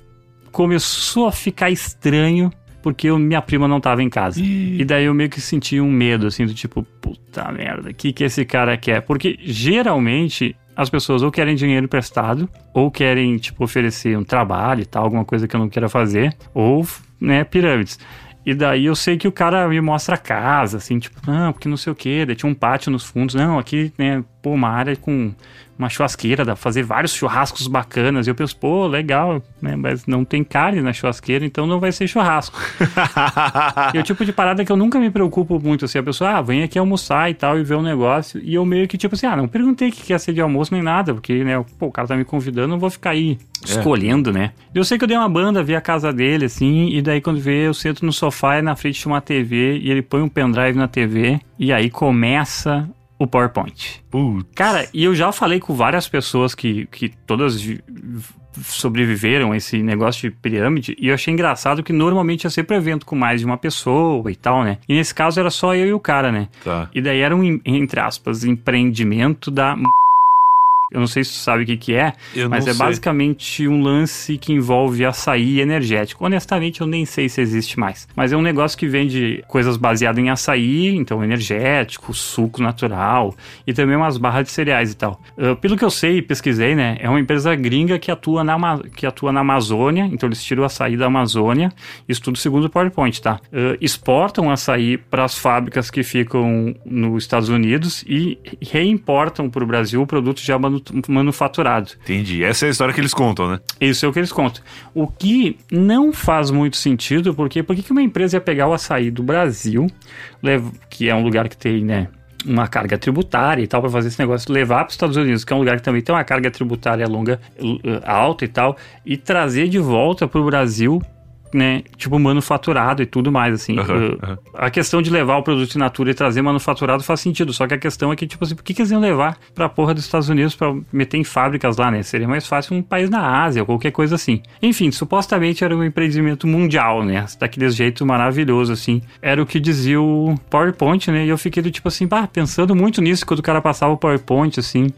começou a ficar estranho porque eu, minha prima não tava em casa. E daí eu meio que senti um medo, assim, do tipo, puta merda, o que que esse cara quer? Porque geralmente as pessoas ou querem dinheiro emprestado, ou querem, tipo, oferecer um trabalho e tal, alguma coisa que eu não queira fazer, ou, né, pirâmides. E daí eu sei que o cara me mostra a casa, assim, tipo, não, porque não sei o quê, daí tinha um pátio nos fundos, não, aqui, né, pô, uma área com uma churrasqueira, dá pra fazer vários churrascos bacanas. E eu penso, pô, legal, né? Mas não tem carne na churrasqueira, então não vai ser churrasco. <laughs> e o tipo de parada que eu nunca me preocupo muito, assim, a pessoa, ah, vem aqui almoçar e tal, e ver um negócio. E eu meio que, tipo assim, ah, não perguntei o que ia ser de almoço nem nada, porque, né, pô, o cara tá me convidando, não vou ficar aí é. escolhendo, né? Eu sei que eu dei uma banda, vi a casa dele, assim, e daí quando vê, eu sento no sofá e na frente de uma TV, e ele põe um pendrive na TV, e aí começa o PowerPoint. Putz. Cara, e eu já falei com várias pessoas que, que todas sobreviveram a esse negócio de pirâmide e eu achei engraçado que normalmente é sempre evento com mais de uma pessoa e tal, né? E nesse caso era só eu e o cara, né? Tá. E daí era um, entre aspas, empreendimento da eu não sei se tu sabe o que, que é, eu mas é sei. basicamente um lance que envolve açaí energético. Honestamente, eu nem sei se existe mais. Mas é um negócio que vende coisas baseadas em açaí, então energético, suco natural e também umas barras de cereais e tal. Uh, pelo que eu sei e pesquisei, né, é uma empresa gringa que atua, na, que atua na Amazônia, então eles tiram o açaí da Amazônia, isso tudo segundo o PowerPoint, tá? Uh, exportam açaí para as fábricas que ficam nos Estados Unidos e reimportam para o Brasil o produto já manufaturado. Entendi. Essa é a história que eles contam, né? Isso é o que eles contam. O que não faz muito sentido, porque por que uma empresa ia pegar o açaí do Brasil, que é um lugar que tem, né? uma carga tributária e tal para fazer esse negócio levar para os Estados Unidos, que é um lugar que também tem uma carga tributária longa alta e tal, e trazer de volta para o Brasil né, tipo, manufaturado e tudo mais, assim. Uhum, uhum. A questão de levar o produto in natura e trazer manufaturado faz sentido, só que a questão é que, tipo assim, por que, que eles iam levar pra porra dos Estados Unidos pra meter em fábricas lá, né? Seria mais fácil um país na Ásia ou qualquer coisa assim. Enfim, supostamente era um empreendimento mundial, né? Daquele jeito maravilhoso, assim. Era o que dizia o PowerPoint, né? E eu fiquei do tipo assim, pá, pensando muito nisso quando o cara passava o PowerPoint, assim,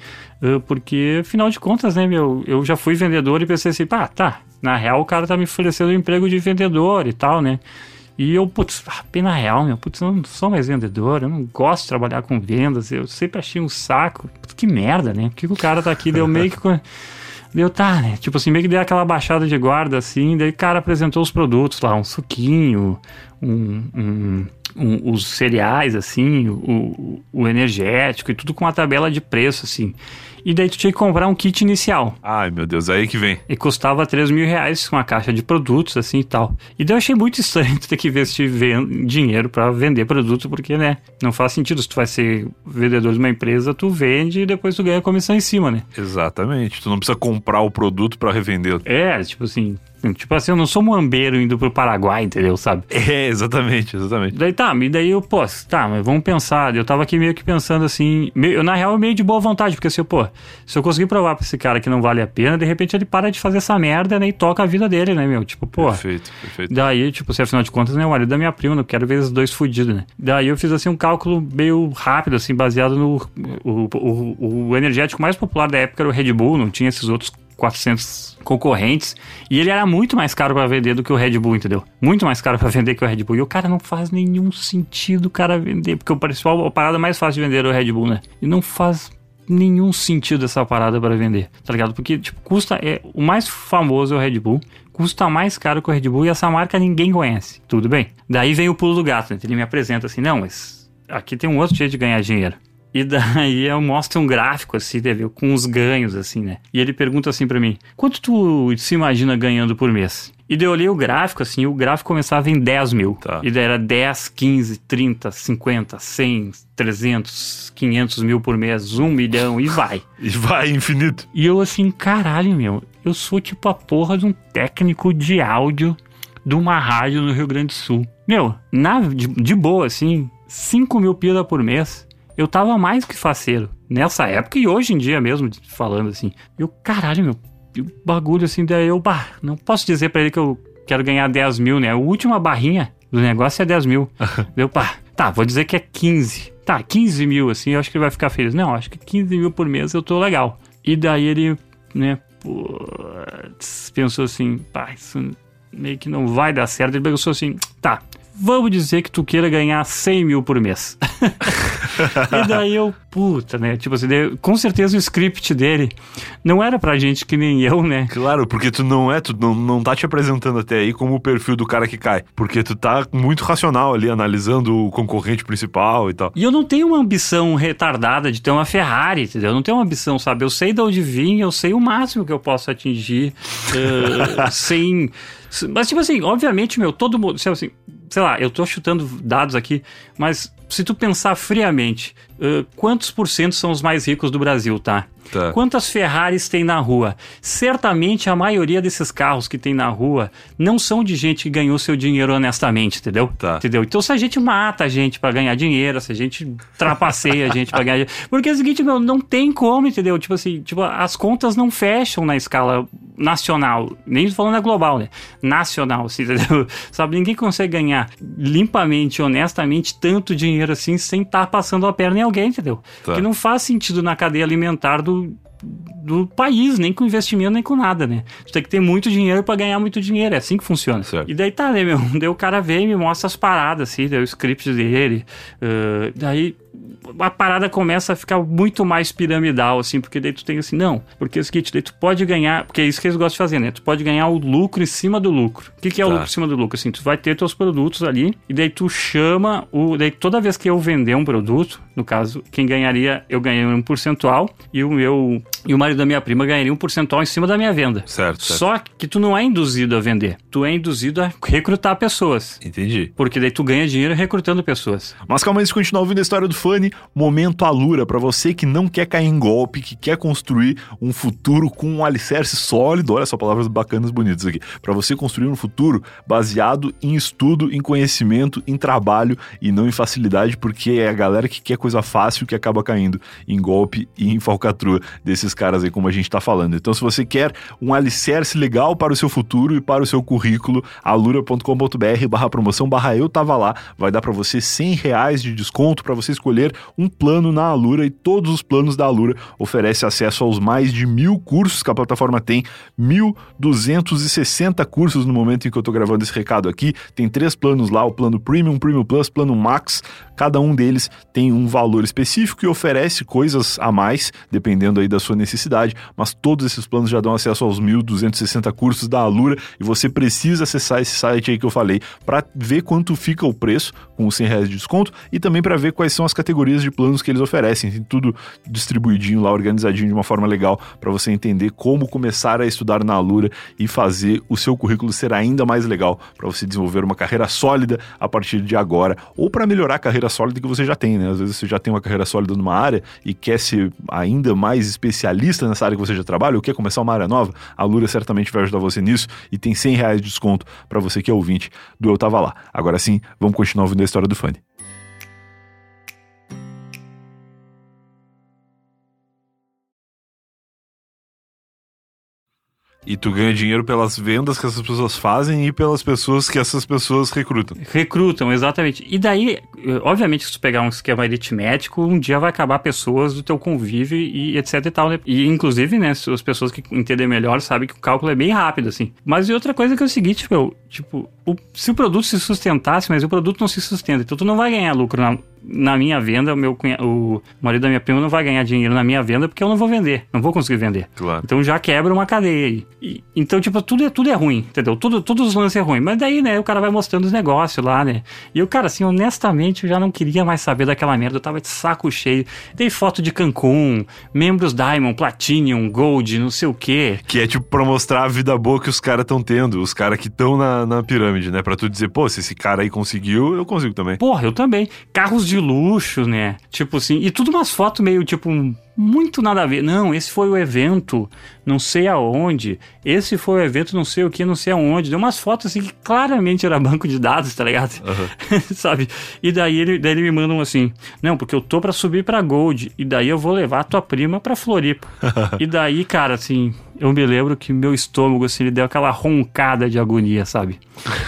porque, afinal de contas, né, meu, eu já fui vendedor e pensei assim, pá, tá, na real o cara tá me oferecendo um emprego de vendedor e tal, né? E eu, putz, ah, pena real, meu, putz, eu não sou mais vendedor, eu não gosto de trabalhar com vendas, eu sempre achei um saco. Putz, que merda, né? Por que, que o cara tá aqui? Deu meio que. <laughs> Deu, tá, né? Tipo assim, meio que deu aquela baixada de guarda assim, daí o cara apresentou os produtos lá, um suquinho, um, um um, os cereais, assim, o, o, energético e tudo com uma tabela de preço, assim. E daí tu tinha que comprar um kit inicial. Ai, meu Deus, aí que vem. E custava 3 mil reais com uma caixa de produtos, assim e tal. E daí eu achei muito estranho <laughs> tu ter que investir dinheiro para vender produto, porque, né, não faz sentido. Se tu vai ser vendedor de uma empresa, tu vende e depois tu ganha comissão em cima, né? Exatamente. Tu não precisa comprar o produto para revender. É, tipo assim, Tipo assim, eu não sou muambeiro indo pro Paraguai, entendeu? Sabe? <laughs> É, exatamente, exatamente. Daí tá, e daí eu, pô, tá, mas vamos pensar. Eu tava aqui meio que pensando assim, meio, eu, na real, meio de boa vontade, porque assim, pô, se eu conseguir provar pra esse cara que não vale a pena, de repente ele para de fazer essa merda né, e toca a vida dele, né, meu? Tipo, pô. Perfeito, perfeito. Daí, tipo, se afinal de contas, né, o marido da minha prima, não quero ver os dois fudidos, né? Daí eu fiz assim um cálculo meio rápido, assim, baseado no. O, o, o energético mais popular da época era o Red Bull, não tinha esses outros 400 concorrentes e ele era muito mais caro para vender do que o Red Bull, entendeu? Muito mais caro para <laughs> vender que o Red Bull. E o cara não faz nenhum sentido o cara vender, porque o principal a parada mais fácil de vender é o Red Bull, né? E não faz nenhum sentido essa parada para vender, tá ligado? Porque tipo, custa é o mais famoso é o Red Bull, custa mais caro que o Red Bull e essa marca ninguém conhece. Tudo bem? Daí vem o pulo do gato, né? Ele me apresenta assim: "Não, mas aqui tem um outro jeito de ganhar dinheiro. E daí <laughs> eu mostro um gráfico assim, deve, com os ganhos assim, né? E ele pergunta assim para mim: "Quanto tu se imagina ganhando por mês?" E daí eu olhei o gráfico, assim, o gráfico começava em 10 mil. Tá. E daí era 10, 15, 30, 50, 100, 300, 500 mil por mês, 1 milhão e vai. <laughs> E vai infinito. E eu assim, caralho, meu, eu sou tipo a porra de um técnico de áudio de uma rádio no Rio Grande do Sul. Meu, na, de, de boa, assim, 5 mil pila por mês, eu tava mais que faceiro. Nessa época e hoje em dia mesmo, falando assim. Eu, caralho, meu, e o bagulho assim, daí eu, bah, não posso dizer pra ele que eu quero ganhar 10 mil, né? A última barrinha do negócio é 10 mil. <laughs> Deu, pá, tá, vou dizer que é 15. Tá, 15 mil, assim, eu acho que ele vai ficar feliz. Não, acho que 15 mil por mês eu tô legal. E daí ele, né, putz, pensou assim, pá, isso meio que não vai dar certo. Ele pensou assim, tá, vamos dizer que tu queira ganhar 100 mil por mês. <laughs> e daí eu, puta, né? Tipo assim, daí, com certeza o script dele não era pra gente que nem eu, né? Claro, porque tu não é, tu não, não tá te apresentando até aí como o perfil do cara que cai. Porque tu tá muito racional ali, analisando o concorrente principal e tal. E eu não tenho uma ambição retardada de ter uma Ferrari, entendeu? Eu não tenho uma ambição, sabe? Eu sei de onde vim, eu sei o máximo que eu posso atingir uh, <laughs> sem. Mas, tipo assim, obviamente, meu, todo mundo. Assim, sei lá, eu tô chutando dados aqui, mas se tu pensar friamente, uh, quantos por cento são os mais ricos do Brasil, tá? Tá. Quantas Ferraris tem na rua? Certamente a maioria desses carros que tem na rua não são de gente que ganhou seu dinheiro honestamente, entendeu? Tá. Entendeu? Então se a gente mata a gente para ganhar dinheiro, se a gente trapaceia a gente para ganhar dinheiro, porque é o seguinte, meu, não tem como, entendeu? Tipo assim, tipo, as contas não fecham na escala nacional, nem falando na global, né? Nacional, assim, <laughs> entendeu? Sabe, ninguém consegue ganhar limpamente, honestamente, tanto dinheiro assim sem estar tá passando a perna em alguém, entendeu? Tá. Que não faz sentido na cadeia alimentar do do país, nem com investimento, nem com nada, né? Tu tem que ter muito dinheiro para ganhar muito dinheiro, é assim que funciona. Certo. E daí tá, né, meu? <laughs> Daí o cara vem e me mostra as paradas, assim, daí o script dele. Uh, daí a parada começa a ficar muito mais piramidal, assim, porque daí tu tem assim, não, porque é o seguinte, daí tu pode ganhar, porque é isso que eles gostam de fazer, né? Tu pode ganhar o lucro em cima do lucro. O que, que é o Tá. lucro em cima do lucro? Assim, tu vai ter teus produtos ali, e daí tu chama o. Daí toda vez que eu vender um produto, no caso, quem ganharia, eu ganhei um percentual, e o meu. E o marido da minha prima ganharia um percentual em cima da minha venda. Certo, certo. Só que tu não é induzido a vender, tu é induzido a recrutar pessoas. Entendi. Porque daí tu ganha dinheiro recrutando pessoas. Mas calma aí, se continuar ouvindo a história do Fanny, momento Alura, pra você que não quer cair em golpe, que quer construir um futuro com um alicerce sólido, olha só palavras bacanas bonitas aqui, Pra você construir um futuro baseado em estudo, em conhecimento, em trabalho e não em facilidade, porque é a galera que quer coisa fácil que acaba caindo em golpe e em falcatrua desses caras aí, como a gente tá falando. Então, se você quer um alicerce legal para o seu futuro e para o seu currículo, alura.com.br barra promoção barra eu tava lá, vai dar pra você 100 reais de desconto para você escolher um plano na Alura e todos os planos da Alura oferecem acesso aos mais de mil cursos que a plataforma tem, 1.260 cursos no momento em que eu tô gravando esse recado aqui, tem três planos lá, o plano Premium, Premium Plus, plano Max, cada um deles tem um valor específico e oferece coisas a mais, dependendo aí da sua necessidade, mas todos esses planos já dão acesso aos 1.260 cursos da Alura e você precisa acessar esse site aí que eu falei para ver quanto fica o preço com os 100 reais de desconto e também para ver quais são as categorias de planos que eles oferecem. Tem tudo distribuidinho lá, organizadinho de uma forma legal para você entender como começar a estudar na Alura e fazer o seu currículo ser ainda mais legal para você desenvolver uma carreira sólida a partir de agora ou para melhorar a carreira sólida que você já tem, né? Às vezes você já tem uma carreira sólida numa área e quer ser ainda mais especialista nessa área que você já trabalha ou quer começar uma área nova, a Alura certamente vai ajudar você nisso e tem 100 reais de desconto para você que é ouvinte do Eu Tava Lá. Agora sim, vamos continuar ouvindo história do Fanny. E tu ganha dinheiro pelas vendas que essas pessoas fazem e pelas pessoas que essas pessoas recrutam. Recrutam, exatamente. E daí, eh, obviamente, se tu pegar um esquema aritmético, um dia vai acabar pessoas do teu convívio e etc e tal, né? E inclusive, né, as pessoas que entendem melhor sabem que o cálculo é bem rápido, assim. Mas e outra coisa que é o seguinte, meu, tipo, o- se o produto se sustentasse, mas o produto não se sustenta, então tu não vai ganhar lucro na, na minha venda, o, meu, cunha- o marido da minha prima não vai ganhar dinheiro na minha venda porque eu não vou vender, não vou conseguir vender. Claro. Então já quebra uma cadeia aí. E- então, tipo, tudo é, tudo é ruim, entendeu? Tudo, todos os lances é ruim. Mas daí, né, o cara vai mostrando os negócios lá, né? E o cara, assim, honestamente, eu já não queria mais saber daquela merda. Eu tava de saco cheio. Dei foto de Cancún, membros Diamond, Platinum, Gold, não sei o quê. Que é tipo pra mostrar a vida boa que os caras estão tendo, os caras que estão na, na pirâmide, né? Pra tu dizer, pô, se esse cara aí conseguiu, eu consigo também. Porra, eu também. Carros de luxo, né? Tipo assim, e tudo umas fotos meio, tipo, muito nada a ver. Não, esse foi o evento, não sei aonde. Esse foi o evento, não sei o que, não sei aonde. Deu umas fotos assim que claramente era banco de dados, tá ligado? <laughs> Sabe? E daí ele, daí ele me mandam assim: Não, porque eu tô pra subir pra Gold. E daí eu vou levar a tua prima pra Floripa. <laughs> e daí, cara, assim, eu me lembro que meu estômago, assim, ele deu aquela roncada de agonia, sabe?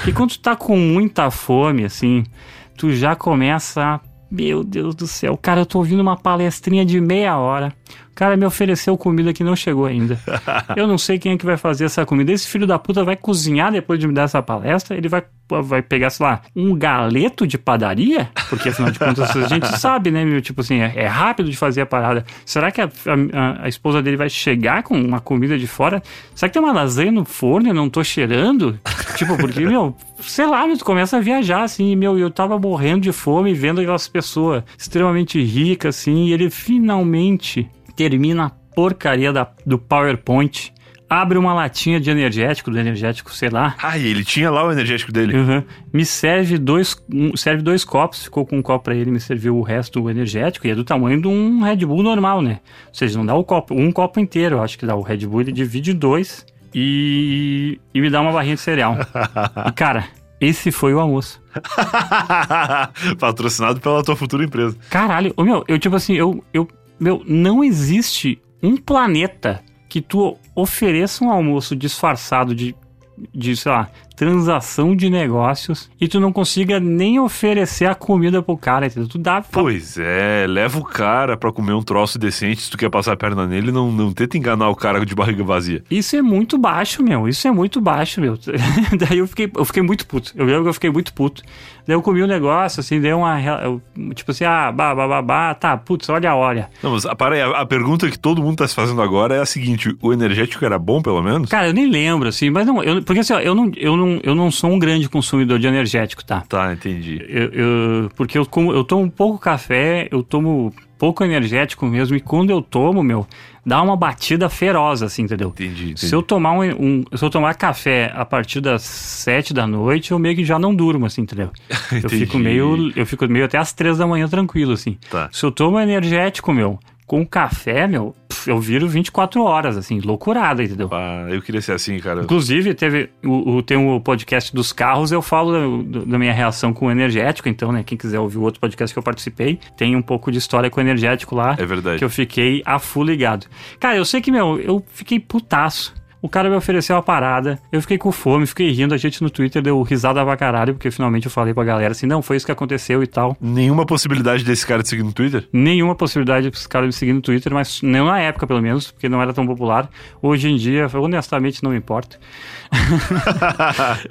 E quando tu tá com muita fome, assim, tu já começa a. Meu Deus do céu, cara, eu tô ouvindo uma palestrinha de meia hora. O cara me ofereceu comida que não chegou ainda. <laughs> Eu não sei quem é que vai fazer essa comida. Esse filho da puta vai cozinhar depois de me dar essa palestra? Ele vai, vai pegar, sei lá, um galeto de padaria? Porque afinal de contas a gente <laughs> sabe, né, meu? Tipo assim, é, é rápido de fazer a parada. Será que a, a- a esposa dele vai chegar com uma comida de fora? Será que tem uma lasanha no forno e eu não tô cheirando? tipo, porque, meu, sei lá, tu começa a viajar, assim, e, meu, eu tava morrendo de fome vendo aquelas pessoas extremamente ricas, assim, e ele finalmente termina a porcaria da, do PowerPoint, abre uma latinha de energético, do energético, sei lá, Ah, e ele tinha lá o energético dele. Uhum. Me serve dois, serve dois copos, ficou com um copo pra ele, me serviu o resto do energético, e é do tamanho de um Red Bull normal, né? Ou seja, não dá o copo, um copo inteiro, eu acho que dá o Red Bull, ele divide dois e, e me dá uma barrinha de cereal. <laughs> e cara, esse foi o almoço. <laughs> Patrocinado pela tua futura empresa. Caralho, meu, eu tipo assim, eu, eu, meu, não existe um planeta que tu ofereça um almoço disfarçado de, de, sei lá, transação de negócios e tu não consiga nem oferecer a comida pro cara, entendeu? Tu dá... Pois é, leva o cara pra comer um troço decente. Se tu quer passar a perna nele, não, não tenta enganar o cara de barriga vazia. Isso é muito baixo, meu. Isso é muito baixo, meu. <laughs> Daí eu fiquei, eu fiquei muito puto. Eu lembro que eu fiquei muito puto. Daí eu comi um negócio, assim, dei uma. Tipo assim, ah, bah, bah, tá, putz, olha a hora. Não, mas para aí, a, a pergunta que todo mundo tá se fazendo agora é a seguinte: o energético era bom, pelo menos? Cara, eu nem lembro, assim, mas não, eu, porque assim, ó, eu não, eu, não, eu não sou um grande consumidor de energético, tá? Tá, entendi. Eu, eu- porque eu, como, eu tomo pouco café, eu tomo pouco energético mesmo, e quando eu tomo, meu, dá uma batida feroz, assim, entendeu? Entendi. entendi. Se eu tomar um, um- se eu tomar café a partir das sete da noite, eu meio que já não durmo, assim, entendeu? <laughs> Eu fico meio, eu fico meio até às três da manhã tranquilo, assim. Tá. Se eu tomo energético, meu, com café, meu, eu viro 24 horas, assim, loucurada, entendeu? Ah, eu queria ser assim, cara. Inclusive, teve o, o- tem o podcast dos carros, eu falo da, da minha reação com o energético, então, né, quem quiser ouvir o outro podcast que eu participei, tem um pouco de história com o energético lá, É verdade. que eu fiquei a full ligado. Cara, eu sei que, meu, eu fiquei putaço. O cara me ofereceu a parada, eu fiquei com fome, fiquei rindo, a gente no Twitter deu risada pra caralho, porque finalmente eu falei pra galera assim, não, foi isso que aconteceu e tal. Nenhuma possibilidade desse cara te seguir no Twitter? Nenhuma possibilidade dos caras me seguir no Twitter, mas nem na época, pelo menos, porque não era tão popular. Hoje em dia, honestamente, não me importa. <laughs>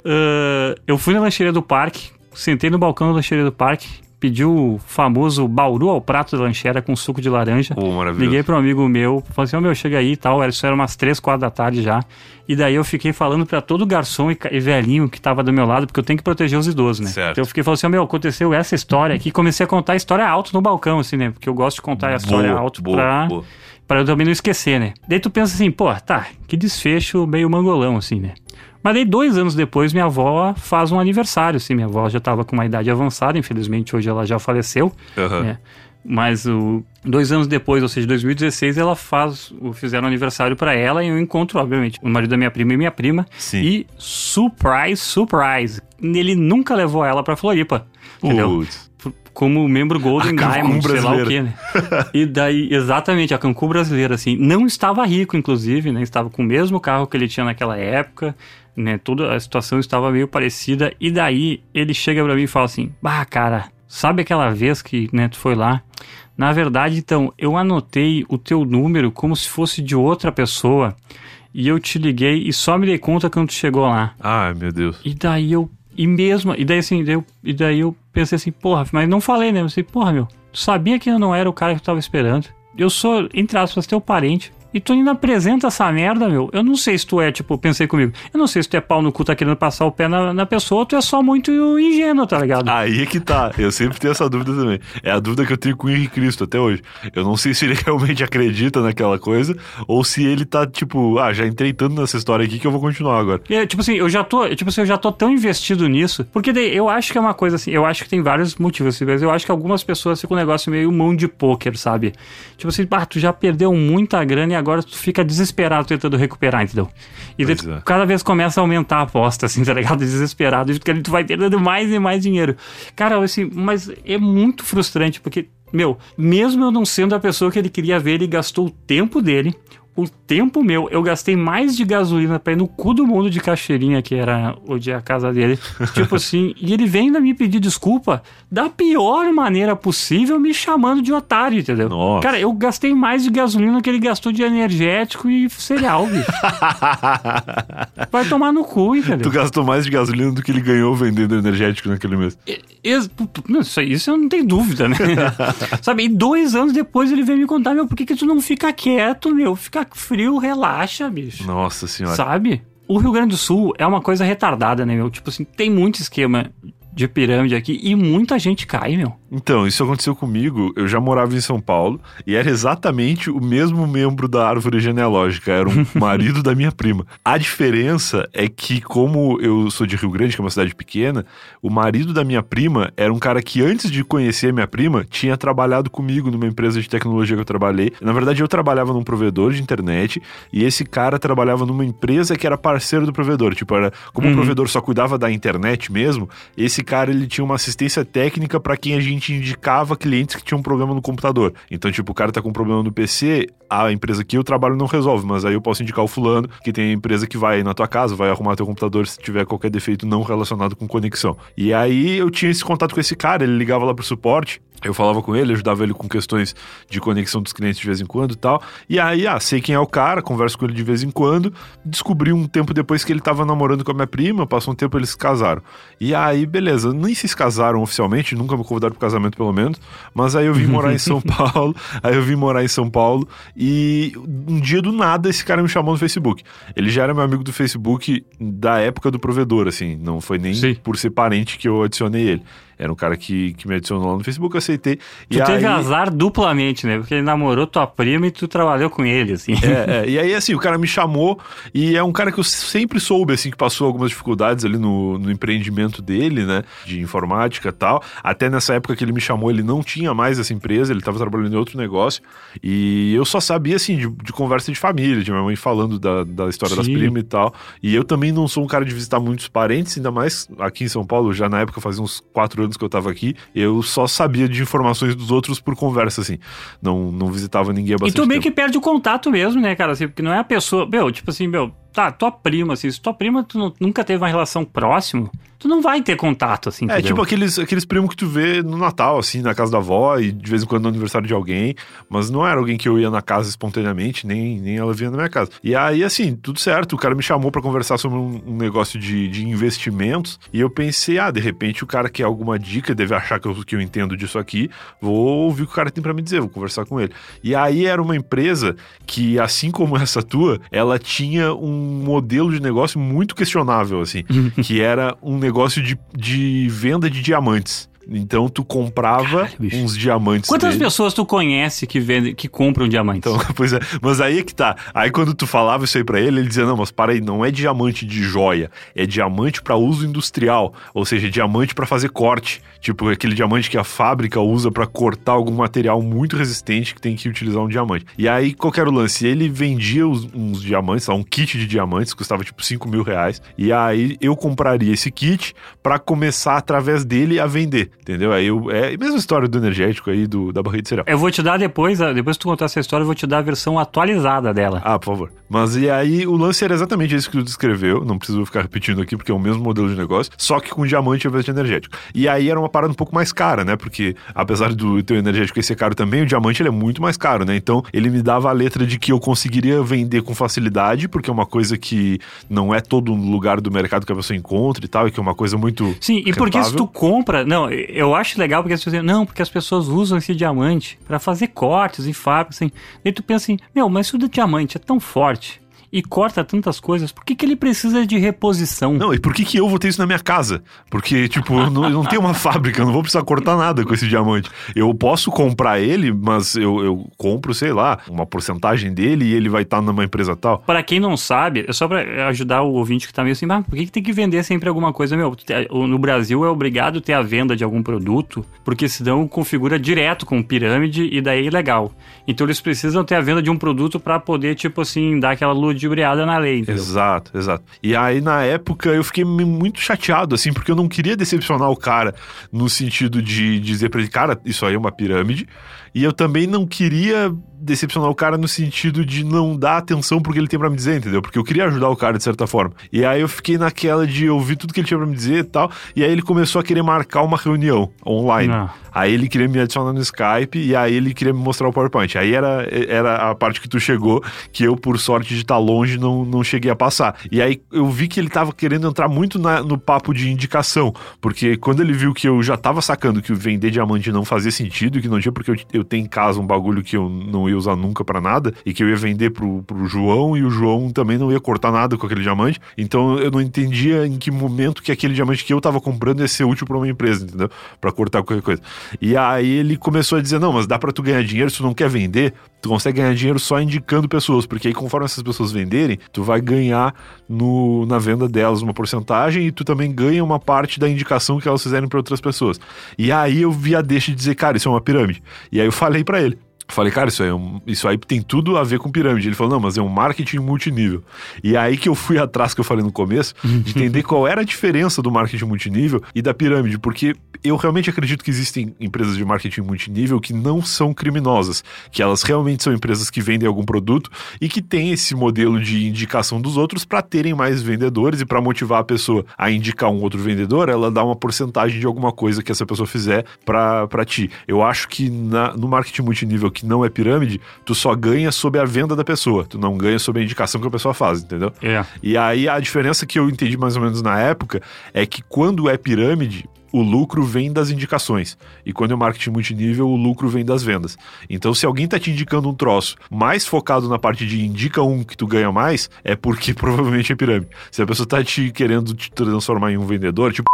<laughs> Ah, eu fui na lancheria do parque, sentei no balcão da lancheria do parque, pedi o famoso bauru ao prato da lancheira com suco de laranja. Maravilhoso. Liguei para um amigo meu, falei assim: Ô meu, chega aí e tal. Isso era umas 3, 4 da tarde já. E daí eu fiquei falando para todo garçom e, velhinho que tava do meu lado, porque eu tenho que proteger os idosos, né? Certo. Então eu fiquei falando assim: "Ô, meu, aconteceu essa história aqui. Comecei a contar a história alto no balcão, assim, né? Porque eu gosto de contar a história Boa, alto boa, pra, boa. pra eu também não esquecer, né? Daí tu pensa assim: pô, tá, que desfecho meio mangolão, assim, né? Mas daí, dois anos depois, minha avó faz um aniversário, assim. Minha avó já tava com uma idade avançada, infelizmente hoje ela já faleceu. Aham. né? Mas o, dois anos depois, ou seja, 2016, ela faz, o- fizeram aniversário pra ela e eu encontro, obviamente, o marido da minha prima e minha prima. Sim. E surprise, surprise, ele nunca levou ela pra Floripa. Entendeu? Putz. Como membro Golden Diamond, sei lá o quê, né? <laughs> e daí, exatamente, a Cancún brasileira, assim, não estava rico, inclusive, né? Estava com o mesmo carro que ele tinha naquela época, né? Toda a situação estava meio parecida. E daí, ele chega pra mim e fala assim, bah, cara, sabe aquela vez que, né, tu foi lá? Na verdade, então, eu anotei o teu número como se fosse de outra pessoa. E eu te liguei e só me dei conta quando tu chegou lá. Ai, meu Deus. E daí eu, E mesmo, e daí assim, eu, e daí eu pensei assim, porra, mas não falei, né? Eu pensei, porra, meu, sabia que eu não era o cara que tu tava esperando. Eu sou, entre aspas, teu parente. E tu ainda apresenta essa merda, meu. Eu não sei se tu é, tipo, pensei comigo. Eu não sei se tu é pau no cu, tá querendo passar o pé na, na pessoa, ou tu é só muito ingênuo, tá ligado? Aí é que tá. Eu sempre tenho essa dúvida também. É a dúvida que eu tenho com o Henrique Cristo até hoje. Eu não sei se ele <laughs> realmente acredita naquela coisa, ou se ele tá, tipo, ah, já entrei tanto nessa história aqui que eu vou continuar agora. É, tipo assim, eu já tô, tipo assim, eu já tô tão investido nisso, porque daí eu acho que é uma coisa assim, eu acho que tem vários motivos, assim, mas eu acho que algumas pessoas ficam um negócio meio mão de pôquer, sabe? Tipo assim, ah, tu já perdeu muita grana e agora tu fica desesperado tentando recuperar, entendeu? E daí, Pois é. cada vez começa a aumentar a aposta, assim, tá ligado? <laughs> Desesperado, porque tu vai perdendo mais e mais dinheiro. Cara, assim, mas é muito frustrante, porque, meu, mesmo eu não sendo a pessoa que ele queria ver, ele gastou o tempo dele, o tempo meu, eu gastei mais de gasolina pra ir no cu do mundo de Caixeirinha, que era onde é a casa dele. <laughs> tipo assim, e ele vem ainda me pedir desculpa da pior maneira possível, me chamando de otário, entendeu? Nossa. Cara, eu gastei mais de gasolina que ele gastou de energético e cereal, bicho. <laughs> Vai tomar no cu, entendeu? tu gastou mais de gasolina do que ele ganhou vendendo energético naquele mês. Isso, isso eu não tenho dúvida, né? <laughs> Sabe, e dois anos depois ele veio me contar, meu, por que, que tu não fica quieto, meu? Fica frio, relaxa, bicho. Nossa senhora. Sabe? O Rio Grande do Sul é uma coisa retardada, né, meu? Tipo assim, tem muito esquema de pirâmide aqui e muita gente cai, meu. Então, isso aconteceu comigo. Eu já morava em São Paulo e era exatamente o mesmo membro da árvore genealógica. Era um <laughs> marido da minha prima. A diferença é que, como eu sou de Rio Grande, que é uma cidade pequena, o marido da minha prima era um cara que, antes de conhecer minha prima, tinha trabalhado comigo numa empresa de tecnologia que eu trabalhei. Na verdade, eu trabalhava num provedor de internet e esse cara trabalhava numa empresa que era parceiro do provedor. Tipo, era como o provedor só cuidava da internet mesmo, esse cara ele tinha uma assistência técnica para quem a gente indicava clientes que tinham problema no computador. Então, tipo, o cara tá com problema no PC, a empresa que eu trabalho não resolve, mas aí eu posso indicar o fulano, que tem a empresa que vai na tua casa, vai arrumar teu computador se tiver qualquer defeito não relacionado com conexão. E aí eu tinha esse contato com esse cara, ele ligava lá pro suporte, eu falava com ele, ajudava ele com questões de conexão dos clientes de vez em quando e tal. E aí, ah, sei quem é o cara, converso com ele de vez em quando. Descobri um tempo depois que ele tava namorando com a minha prima, passou um tempo eles se casaram. E aí, beleza, nem se casaram oficialmente, nunca me convidaram pro casamento pelo menos. Mas aí eu vim morar em <laughs> São Paulo, aí eu vim morar em São Paulo e um dia do nada esse cara me chamou no Facebook. Ele já era meu amigo do Facebook da época do provedor, assim, não foi nem Sim. por ser parente que eu adicionei ele. Era um cara que, que me adicionou lá no Facebook, eu aceitei. Tu e teve aí... azar duplamente, né? Porque ele namorou tua prima e tu trabalhou com ele, assim. É, é, <laughs> e aí, assim, o cara me chamou e é um cara que eu sempre soube, assim, que passou algumas dificuldades ali no, no empreendimento dele, né, de informática e tal. Até nessa época que ele me chamou, ele não tinha mais essa empresa, ele estava trabalhando em outro negócio. E eu só sabia, assim, de, de conversa de família, de minha mãe falando da, da história das Sim. primas e tal. E eu também não sou um cara de visitar muitos parentes, ainda mais aqui em São Paulo, já na época fazia uns quatro anos que eu tava aqui, eu só sabia de informações dos outros por conversa, assim. Não, não visitava ninguém há E bastante tu meio tempo. que perde o contato mesmo, né, cara? Assim, porque não é a pessoa. Meu, tipo assim, meu, tá, tua prima, assim, se tua prima tu nu- nunca teve uma relação próximo, tu não vai ter contato, assim, É, entendeu? tipo aqueles, aqueles primos que tu vê no Natal, assim, na casa da avó e de vez em quando no aniversário de alguém, mas não era alguém que eu ia na casa espontaneamente, nem, nem ela vinha na minha casa. E aí, assim, tudo certo, o cara me chamou pra conversar sobre um, um negócio de, de investimentos e eu pensei, ah, de repente o cara quer alguma dica, deve achar que eu, que eu entendo disso aqui, vou ouvir o que o cara tem pra me dizer, vou conversar com ele. E aí era uma empresa que, assim como essa tua, ela tinha um modelo de negócio muito questionável, assim, que era um negócio de, de venda de diamantes. Então tu comprava Caralho, uns diamantes. Quantas dele. pessoas tu conhece que vendem, que compram diamantes? Então, <laughs> pois é, mas aí é que tá. Aí quando tu falava isso aí pra ele, ele dizia: Não, mas para aí, não é diamante de joia, é diamante pra uso industrial, ou seja, diamante pra fazer corte. Tipo, aquele diamante que a fábrica usa pra cortar algum material muito resistente que tem que utilizar um diamante. E aí, qual que era o lance? Ele vendia os- uns diamantes, lá, um kit de diamantes, custava tipo 5 mil reais. E aí eu compraria esse kit pra começar através dele a vender. Entendeu? Aí eu. É a mesma história do energético aí, do, da barriga de cereal. Eu vou te dar depois, a- depois que tu contar essa história, eu vou te dar a versão atualizada dela. Ah, por favor. Mas e aí o lance era exatamente isso que tu descreveu, não preciso ficar repetindo aqui porque é o mesmo modelo de negócio, só que com diamante ao invés de energético. E aí era uma parada um pouco mais cara, né? Porque apesar do teu energético ser caro também, o diamante ele é muito mais caro, né? Então ele me dava a letra de que eu conseguiria vender com facilidade, porque é uma coisa que não é todo lugar do mercado que a pessoa encontra e tal, e que é uma coisa muito. Sim, e porque se tu compra. Não, eu acho legal porque as pessoas não, porque as pessoas usam esse diamante para fazer cortes em fábricas, assim. Daí tu pensa assim, meu, mas se o diamante é tão forte e corta tantas coisas, por que, que ele precisa de reposição? Não, e por que, que eu vou ter isso na minha casa? Porque, tipo, eu não, eu não tenho uma <laughs> fábrica, eu não vou precisar cortar nada com esse diamante. Eu posso comprar ele, mas eu, eu compro, sei lá, uma porcentagem dele e ele vai estar numa empresa tal. Para quem não sabe, é só para ajudar o ouvinte que tá meio assim, mas por que, que tem que vender sempre alguma coisa? Meu, no Brasil é obrigado ter a venda de algum produto, porque senão configura direto com pirâmide e daí é legal. Então eles precisam ter a venda de um produto para poder, tipo assim, dar aquela luz ludibriada na lei. Entendeu? Exato, exato. E aí, na época, eu fiquei muito chateado, assim, porque eu não queria decepcionar o cara no sentido de dizer pra ele, cara, isso aí é uma pirâmide. E eu também não queria decepcionar o cara no sentido de não dar atenção pro que ele tem para me dizer, entendeu? Porque eu queria ajudar o cara de certa forma. E aí eu fiquei naquela de ouvir tudo que ele tinha pra me dizer e tal. E aí ele começou a querer marcar uma reunião online. Não. Aí ele queria me adicionar no Skype e aí ele queria me mostrar o PowerPoint. Aí era, era a parte que tu chegou, que eu, por sorte de estar longe, não, não cheguei a passar. E aí eu vi que ele tava querendo entrar muito na, no papo de indicação. Porque quando ele viu que eu já tava sacando que vender diamante não fazia sentido, que não tinha porque eu, eu tenho em casa um bagulho que eu não ia usar nunca para nada e que eu ia vender pro, pro João e o João também não ia cortar nada com aquele diamante. Então eu não entendia em que momento que aquele diamante que eu tava comprando ia ser útil para uma empresa, entendeu? Para cortar qualquer coisa. E aí ele começou a dizer: "Não, mas dá para tu ganhar dinheiro se tu não quer vender, tu consegue ganhar dinheiro só indicando pessoas, porque aí conforme essas pessoas venderem, tu vai ganhar no, na venda delas uma porcentagem e tu também ganha uma parte da indicação que elas fizerem para outras pessoas. E aí eu vi a deixa de dizer, cara, isso é uma pirâmide. E aí eu falei para ele, Falei, cara, isso aí, é isso aí tem tudo a ver com pirâmide. Ele falou, não, mas é um marketing multinível. E aí que eu fui atrás, que eu falei no começo, de entender qual era a diferença do marketing multinível e da pirâmide, porque eu realmente acredito que existem empresas de marketing multinível que não são criminosas, que elas realmente são empresas que vendem algum produto e que têm esse modelo de indicação dos outros para terem mais vendedores e para motivar a pessoa a indicar um outro vendedor, ela dá uma porcentagem de alguma coisa que essa pessoa fizer para ti. Eu acho que na, no marketing multinível que não é pirâmide, tu só ganha sobre a venda da pessoa, tu não ganha sobre a indicação que a pessoa faz, entendeu? É. E aí a diferença que eu entendi mais ou menos na época é que quando é pirâmide, o lucro vem das indicações. E quando é marketing multinível, o lucro vem das vendas. Então, se alguém tá te indicando um troço mais focado na parte de indica um que tu ganha mais, é porque <laughs> provavelmente é pirâmide. Se a pessoa tá te querendo te transformar em um vendedor, tipo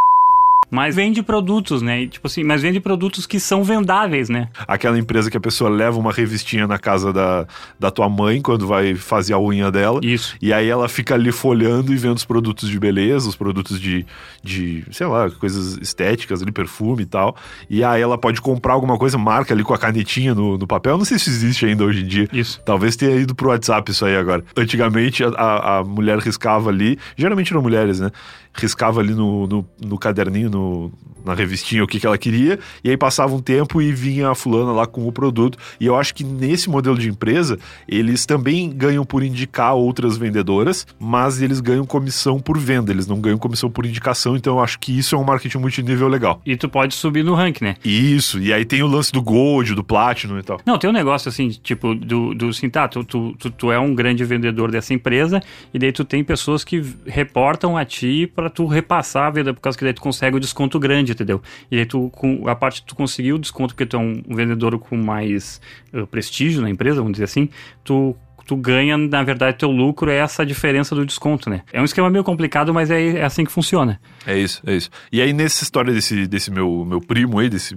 mas vende produtos, né? tipo assim, mas vende produtos que são vendáveis, né? Aquela empresa que a pessoa leva uma revistinha na casa da, da tua mãe quando vai fazer a unha dela. Isso. E aí ela fica ali folhando e vendo os produtos de beleza, os produtos de, de sei lá, coisas estéticas ali, perfume e tal. E aí ela pode comprar alguma coisa, marca ali com a canetinha no, no papel. Não sei se existe ainda hoje em dia. Isso. Talvez tenha ido pro WhatsApp isso aí agora. Antigamente a, a, a mulher riscava ali, geralmente eram mulheres, né? Riscava ali no, no, no caderninho, no, na revistinha o que, que ela queria, e aí passava um tempo e vinha a fulana lá com o produto. E eu acho que nesse modelo de empresa, eles também ganham por indicar outras vendedoras, mas eles ganham comissão por venda, eles não ganham comissão por indicação, então eu acho que isso é um marketing multinível legal. E tu pode subir no rank, né? Isso, e aí tem o lance do Gold, do Platinum e tal. Não, tem um negócio assim, tipo, do, do assim, tá, tu, tu, tu, tu é um grande vendedor dessa empresa, e daí tu tem pessoas que reportam a ti para tu repassar a venda, por causa que daí tu consegue o desconto grande, entendeu? E aí tu, com a parte tu conseguiu o desconto porque tu é um vendedor com mais uh, prestígio na empresa, vamos dizer assim, tu tu ganha, na verdade, teu lucro é essa diferença do desconto, né? É um esquema meio complicado, mas é, é assim que funciona. É isso, é isso. E aí, nessa história desse, desse meu, meu primo aí, desse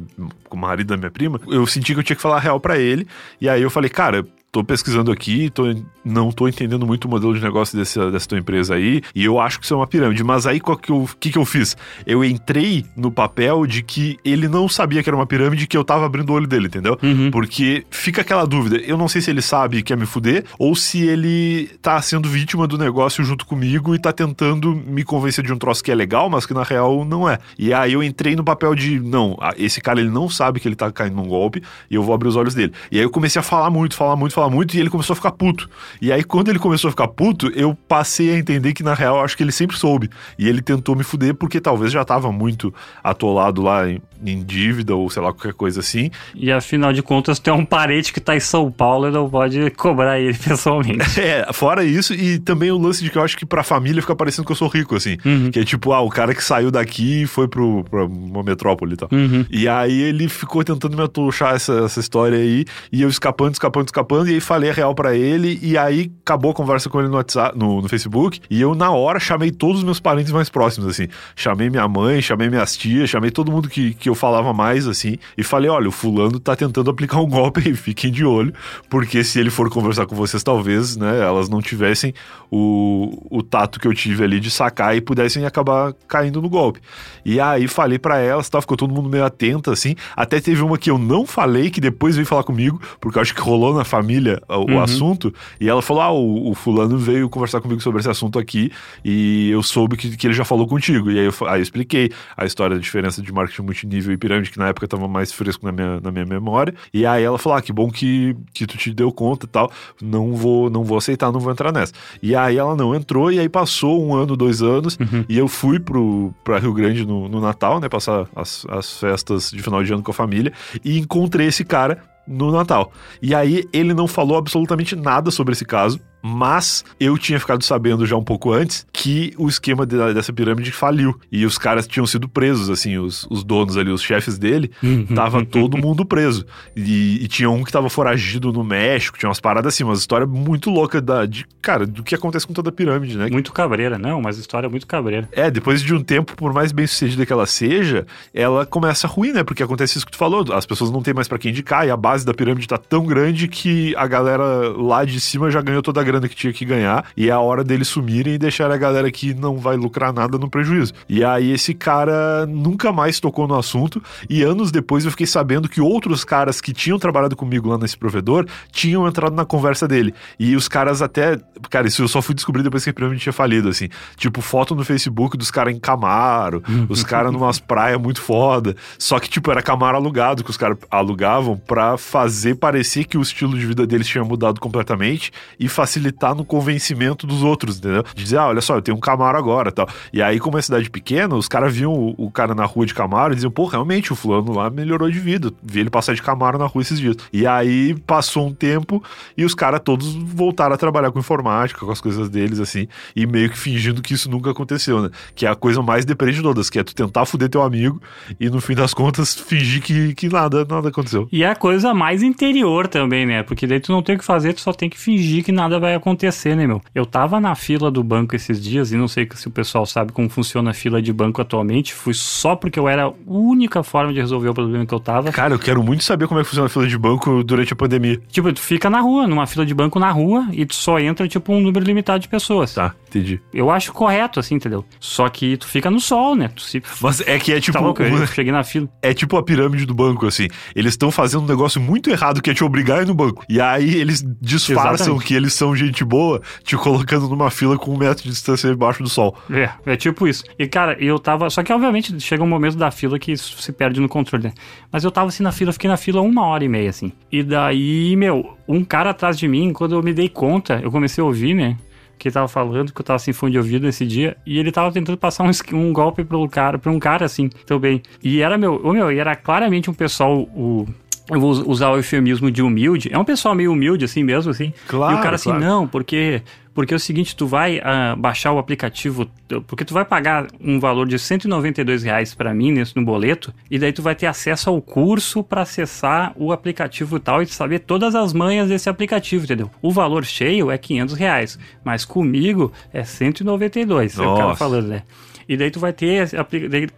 marido da minha prima, eu senti que eu tinha que falar real para ele. E aí eu falei, cara, tô pesquisando aqui, tô, não tô entendendo muito o modelo de negócio dessa, dessa tua empresa aí, e eu acho que isso é uma pirâmide. Mas aí, o que, eu, que, que eu fiz? Eu entrei no papel de que ele não sabia que era uma pirâmide que eu tava abrindo o olho dele, entendeu? Uhum. Porque fica aquela dúvida. Eu não sei se ele sabe que quer me fuder, ou se ele tá sendo vítima do negócio junto comigo e tá tentando me convencer de um troço que é legal, mas que na real não é. E aí eu entrei no papel de, não, esse cara ele não sabe que ele tá caindo num golpe, e eu vou abrir os olhos dele. E aí eu comecei a falar muito, falar muito, falar muito e ele começou a ficar puto. E aí, quando ele começou a ficar puto, eu passei a entender que, na real, eu acho que ele sempre soube. E ele tentou me fuder porque talvez já tava muito atolado lá em, em dívida ou sei lá, qualquer coisa assim. E afinal de contas, tem um parente que tá em São Paulo e não pode cobrar ele <laughs> pessoalmente. É, fora isso, e também o lance de que eu acho que pra família fica parecendo que eu sou rico, assim. Uhum. Que é tipo, ah, o cara que saiu daqui e foi pro, pra uma metrópole e tal. Uhum. E aí ele ficou tentando me atochar essa, essa história aí, e eu escapando, escapando, escapando, e aí falei a real pra ele, e aí acabou a conversa com ele no WhatsApp, no, no Facebook, e eu na hora chamei todos os meus parentes mais próximos, assim. Chamei minha mãe, chamei minhas tias, chamei todo mundo que, que eu falava mais, assim, e falei, olha, o fulano tá tentando aplicar um golpe aí, fiquem de olho, porque se ele for conversar com vocês, talvez, né, elas não tivessem o, o tato que eu tive ali de sacar e pudessem acabar caindo no golpe. E aí falei para elas, tá, ficou todo mundo meio atento, assim, até teve uma que eu não falei, que depois veio falar comigo, porque eu acho que rolou na família o, Uhum. assunto, e ela falou, ah, o, o fulano veio conversar comigo sobre esse assunto aqui, e eu soube que, que ele já falou contigo, e aí eu, aí eu expliquei a história da diferença de marketing multinível e pirâmide, que na época tava mais fresco na minha, na minha memória, e aí ela falou, ah, que bom que, que tu te deu conta e tal, não vou, não vou aceitar, não vou entrar nessa. E aí ela não entrou, e aí passou um ano, dois anos, e eu fui pro, pra Rio Grande no, no Natal, né, passar as, as festas de final de ano com a família, e encontrei esse cara no Natal. E aí ele não falou absolutamente nada sobre esse caso, mas eu tinha ficado sabendo já um pouco antes que o esquema de- dessa pirâmide faliu. E os caras tinham sido presos, assim, os, os donos ali, os chefes dele, tava todo mundo preso. E, e tinha um que tava foragido no México, tinha umas paradas assim, umas histórias muito loucas da, de, cara, do que acontece com toda a pirâmide, né? Muito cabreira, não, mas história muito cabreira. É, depois de um tempo, por mais bem sucedida que ela seja, ela começa a ruir, né? Porque acontece isso que tu falou, as pessoas não têm mais pra quem indicar e a base da pirâmide tá tão grande que a galera lá de cima já ganhou toda a grana que tinha que ganhar e é a hora deles sumirem e deixar a galera que não vai lucrar nada no prejuízo. E aí esse cara nunca mais tocou no assunto e anos depois eu fiquei sabendo que outros caras que tinham trabalhado comigo lá nesse provedor tinham entrado na conversa dele. E os caras até, cara, isso eu só fui descobrir depois que a pirâmide tinha falido, assim. Tipo, foto no Facebook dos caras em Camaro, <laughs> os caras numas praias muito foda. Só que, tipo, era Camaro alugado que os caras alugavam pra fazer parecer que o estilo de vida deles tinha mudado completamente e facilitar no convencimento dos outros, entendeu? De dizer, ah, olha só, eu tenho um Camaro agora tal. E aí, como é cidade pequena, os caras viam o, o cara na rua de Camaro e diziam, pô, realmente, o fulano lá melhorou de vida. Vi ele passar de Camaro na rua esses dias. E aí, passou um tempo e os caras todos voltaram a trabalhar com informática, com as coisas deles, assim, e meio que fingindo que isso nunca aconteceu, né? Que é a coisa mais deprê de todas, que é tu tentar fuder teu amigo e, no fim das contas, fingir que, que nada, nada aconteceu. E é a coisa mais interior também, né? Porque daí tu não tem o que fazer, tu só tem que fingir que nada vai acontecer, né, meu? Eu tava na fila do banco esses dias, e não sei se o pessoal sabe como funciona a fila de banco atualmente, fui só porque eu era a única forma de resolver o problema que eu tava. Cara, eu quero muito saber como é que funciona a fila de banco durante a pandemia. Tipo, tu fica na rua, numa fila de banco na rua, e tu só entra, tipo, um número limitado de pessoas. Tá, entendi. Eu acho correto, assim, entendeu? Só que tu fica no sol, né? Tu se... Mas é que é tipo. Tá louco? Eu cheguei na fila. É tipo a pirâmide do banco, assim. Eles estão fazendo um negócio muito errado que é te obrigar a ir no banco. E aí eles disfarçam Exatamente. que eles são gente boa, te colocando numa fila com um metro de distância embaixo do sol. É, é tipo isso. E, cara, eu tava. Só que, obviamente, chega um momento da fila que isso se perde no controle, né? Mas eu tava assim na fila, fiquei na fila uma hora e meia, assim. E daí, meu, um cara atrás de mim, quando eu me dei conta, eu comecei a ouvir, né? Que tava falando, que eu tava sem fone de ouvido nesse dia, e ele tava tentando passar um, um golpe pro cara, pra um cara assim, também. E era, meu, ô, meu, e era claramente um pessoal, o. Eu vou usar o eufemismo de humilde. É um pessoal meio humilde, assim mesmo, assim. Claro, E o cara assim, claro. não, porque porque é o seguinte, tu vai ah, baixar o aplicativo, porque tu vai pagar um valor de 192 reais para mim nesse no boleto, e daí tu vai ter acesso ao curso para acessar o aplicativo tal e saber todas as manhas desse aplicativo, entendeu? O valor cheio é 500 reais, mas comigo é 192, é o cara Nossa. falando, né? E daí tu vai ter,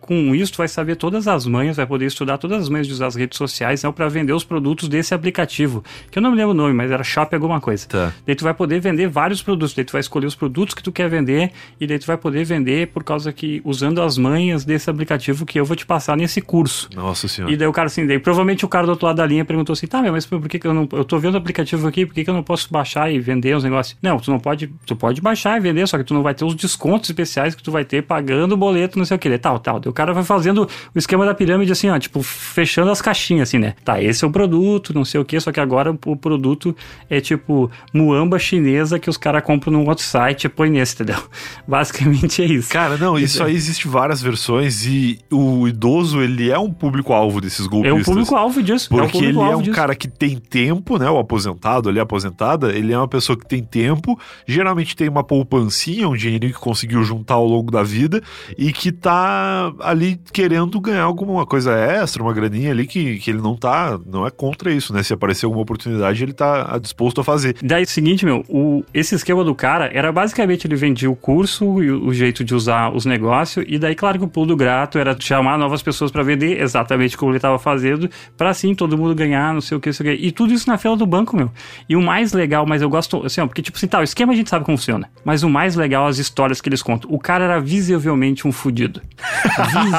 com isso tu vai saber todas as manhas, vai poder estudar todas as manhas de usar as redes sociais, né, para vender os produtos desse aplicativo, que eu não me lembro o nome, mas era Shop alguma coisa. Tá. Daí tu vai poder vender vários produtos. daí tu vai escolher os produtos que tu quer vender e daí tu vai poder vender por causa que usando as manhas desse aplicativo que eu vou te passar nesse curso. Nossa senhora. E daí o cara assim, daí provavelmente o cara do outro lado da linha perguntou assim: "Tá, meu, mas por que, que eu não eu tô vendo o aplicativo aqui, por que, que eu não posso baixar e vender os negócios?" Não, tu não pode, tu pode baixar e vender, só que tu não vai ter os descontos especiais que tu vai ter pagando o boleto, não sei o que, tal, tal. O cara vai fazendo o esquema da pirâmide assim, ó, tipo, fechando as caixinhas assim, né? Tá, esse é o produto, não sei o que, só que agora o produto é tipo muamba chinesa que os caras compram num outro site e põe nesse, entendeu? <laughs> Basicamente é isso. Cara, não, isso aí existe várias versões e o idoso, ele é um público-alvo desses É golpistas. o público-alvo disso. é o Porque ele é um disso. cara que tem tempo, né? O aposentado ali, a aposentada, ele é uma pessoa que tem tempo, geralmente tem uma poupancinha, um dinheirinho que conseguiu juntar ao longo da vida e que tá ali querendo ganhar alguma coisa extra, uma graninha ali que, que ele não tá, não é contra isso, né? Se aparecer alguma oportunidade, ele tá disposto a fazer. Daí, é o seguinte, meu, o, esse esquema do cara era basicamente ele vendia o curso e o, jeito de usar os negócios, e daí, claro que o pulo do grato era chamar novas pessoas pra vender, exatamente como ele tava fazendo, pra assim todo mundo ganhar, não sei o que, não sei o que. E tudo isso na fila do banco, meu. E o mais legal, mas eu gosto, assim, ó, porque, tipo assim, tá, o esquema a gente sabe como funciona, mas o mais legal as histórias que eles contam. O cara era visivelmente um fudido.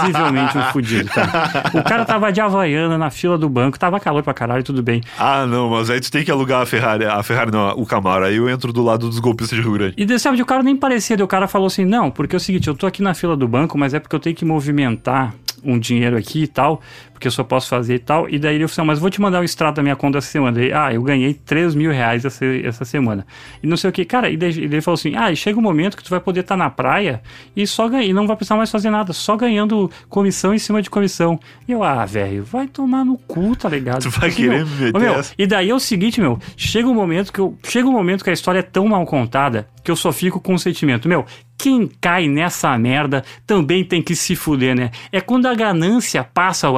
visivelmente um fudido, cara. O cara tava de Havaiana na fila do banco, tava calor pra caralho, tudo bem. Ah, não, mas aí tu tem que alugar a Ferrari, a Ferrari não, o Camaro, aí eu entro do lado dos golpistas de Rio Grande. E sabe, o cara nem parecia, o cara falou assim, não, porque é o seguinte, eu tô aqui na fila do banco, mas é porque eu tenho que movimentar um dinheiro aqui e tal, porque eu só posso fazer e tal. E daí ele falou assim, mas vou te mandar o extrato da minha conta essa semana. Daí, ah, eu ganhei 3 mil reais essa, essa semana. E não sei o que. Cara, e daí ele falou assim, ah, e chega um momento que tu vai poder estar na praia e só ganhar, e não vai precisar mais fazer nada, só ganhando comissão em cima de comissão. E eu, ah, velho, vai tomar no cu, tá ligado? Tu vai Porque, querer meu, me meu, e daí é o seguinte, meu, chega um momento que eu, chega um momento que a história é tão mal contada que eu só fico com o sentimento, meu, quem cai nessa merda também tem que se fuder, né? É quando a ganância passa o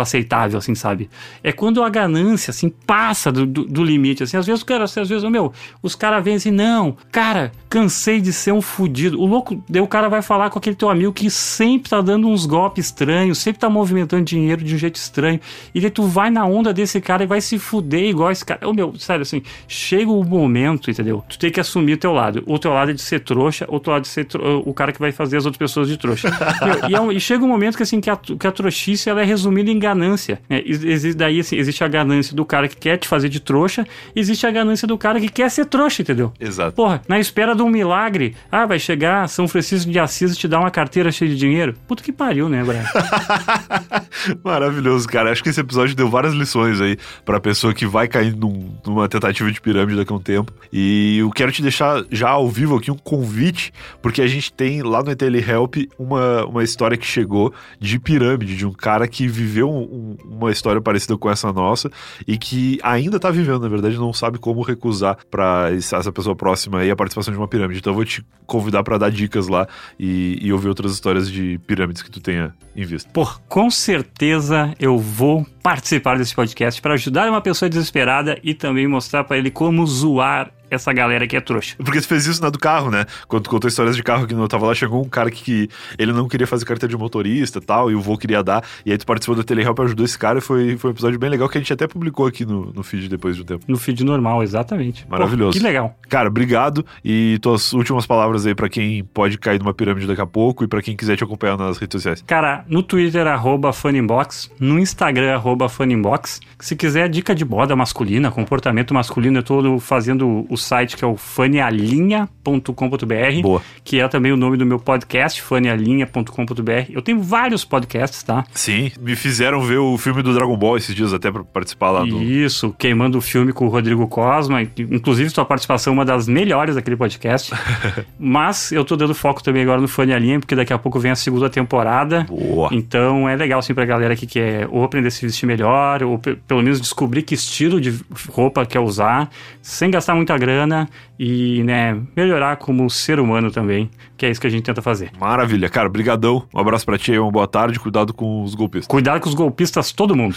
assim, sabe? É quando a ganância, assim, passa do, do, do limite, assim. Às vezes, cara, assim, às vezes, meu, os caras vêm assim, não, cara, cansei de ser um fudido. O louco, daí o cara vai falar com aquele teu amigo que sempre tá dando uns golpes estranhos, sempre tá movimentando dinheiro de um jeito estranho. E daí tu vai na onda desse cara e vai se fuder igual esse cara. Ô, meu, sério, assim, chega o momento, entendeu? Tu tem que assumir o teu lado. O teu lado é de ser trouxa, outro lado de ser tro- o cara que vai fazer as outras pessoas de trouxa. <laughs> Meu, e, é um- e chega um momento que, assim, que a, que a trouxice, ela é resumida em ganância. Né? Ex- existe, daí, assim, existe a ganância do cara que quer te fazer de trouxa, existe a ganância do cara que quer ser trouxa, entendeu? Exato. Porra, na espera de um milagre, ah, vai chegar São Francisco de Assis e te dar uma carteira cheia de dinheiro. Puta que pariu, né, Brian? <laughs> Maravilhoso, cara. Acho que esse episódio deu várias lições aí pra pessoa que vai cair num- numa tentativa de pirâmide daqui a um tempo. E eu quero te deixar já ao vivo aqui um convite, porque a gente tem lá no ETL Help uma, uma história que chegou de pirâmide, de um cara que viveu um- um- uma história parecida com essa nossa e que ainda tá vivendo, na verdade, não sabe como recusar pra essa pessoa próxima aí a participação de uma pirâmide. Então eu vou te convidar pra dar dicas lá e, e ouvir outras histórias de pirâmides que tu tenha em vista. Pô, com certeza eu vou participar desse podcast para ajudar uma pessoa desesperada e também mostrar para ele como zoar essa galera que é trouxa. Porque tu fez isso na do carro, né? Quando tu contou histórias de carro que eu tava lá, chegou um cara que, que ele não queria fazer carteira de motorista e tal, e o vô queria dar. E aí tu participou do Telehelp, ajudou esse cara e foi, foi um episódio bem legal que a gente até publicou aqui no, no feed depois de um tempo. No feed normal, exatamente. Pô, Maravilhoso. que legal. Cara, obrigado. E tuas últimas palavras aí pra quem pode cair numa pirâmide daqui a pouco e pra quem quiser te acompanhar nas redes sociais. Cara, no Twitter, arroba Funinbox, no Instagram, arroba Funinbox. Se quiser dica de moda masculina, comportamento masculino, eu tô no- fazendo o site que é o fanialinha.com.br, Boa. que é também o nome do meu podcast, fanialinha.com.br. Eu tenho vários podcasts, tá? Sim, me fizeram ver o filme do Dragon Ball esses dias até pra participar lá do. Isso, queimando o filme com o Rodrigo Cosma, inclusive sua participação é uma das melhores daquele podcast. <laughs> Mas eu tô dando foco também agora no Fanialinha, porque daqui a pouco vem a segunda temporada. Boa. Então é legal assim pra galera que quer ou aprender a se vestir melhor, ou pe- pelo menos descobrir que estilo de roupa quer usar, sem gastar muita grana e, né, melhorar como ser humano também, que é isso que a gente tenta fazer. Maravilha, cara, brigadão. Um abraço pra ti uma boa tarde, cuidado com os golpistas. Cuidado com os golpistas, todo mundo.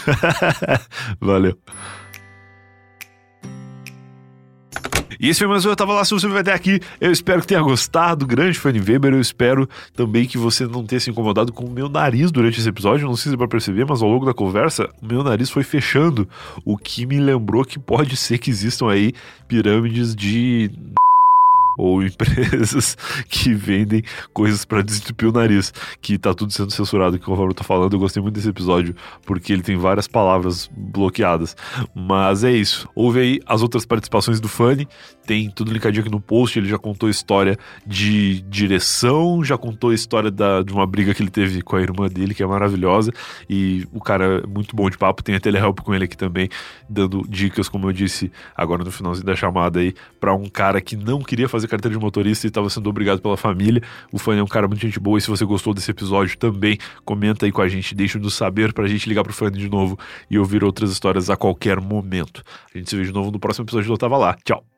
<laughs> Valeu. E esse foi mais um Eu Tava Lá, se você vai até aqui. Eu espero que tenha gostado. Grande Fanny Weber. Eu espero também que você não tenha se incomodado com o meu nariz durante esse episódio. Não sei se dá pra perceber, mas ao longo da conversa, o meu nariz foi fechando. O que me lembrou que pode ser que existam aí pirâmides de ou <laughs> empresas que vendem coisas para desentupir o nariz, que tá tudo sendo censurado, que conforme eu tô falando, eu gostei muito desse episódio, porque ele tem várias palavras bloqueadas. Mas é isso. Houve aí as outras participações do Fanny, tem tudo linkadinho aqui no post, ele já contou a história de direção, já contou a história da, de uma briga que ele teve com a irmã dele, que é maravilhosa, e o cara é muito bom de papo, tem a telehelp com ele aqui também, dando dicas, como eu disse agora no finalzinho da chamada aí, para um cara que não queria fazer carteira de motorista e estava sendo obrigado pela família. O Fanny é um cara muito gente boa, e se você gostou desse episódio também, comenta aí com a gente, deixa nos saber pra gente ligar pro Fanny de novo e ouvir outras histórias a qualquer momento. A gente se vê de novo no próximo episódio do Tava Lá. Tchau!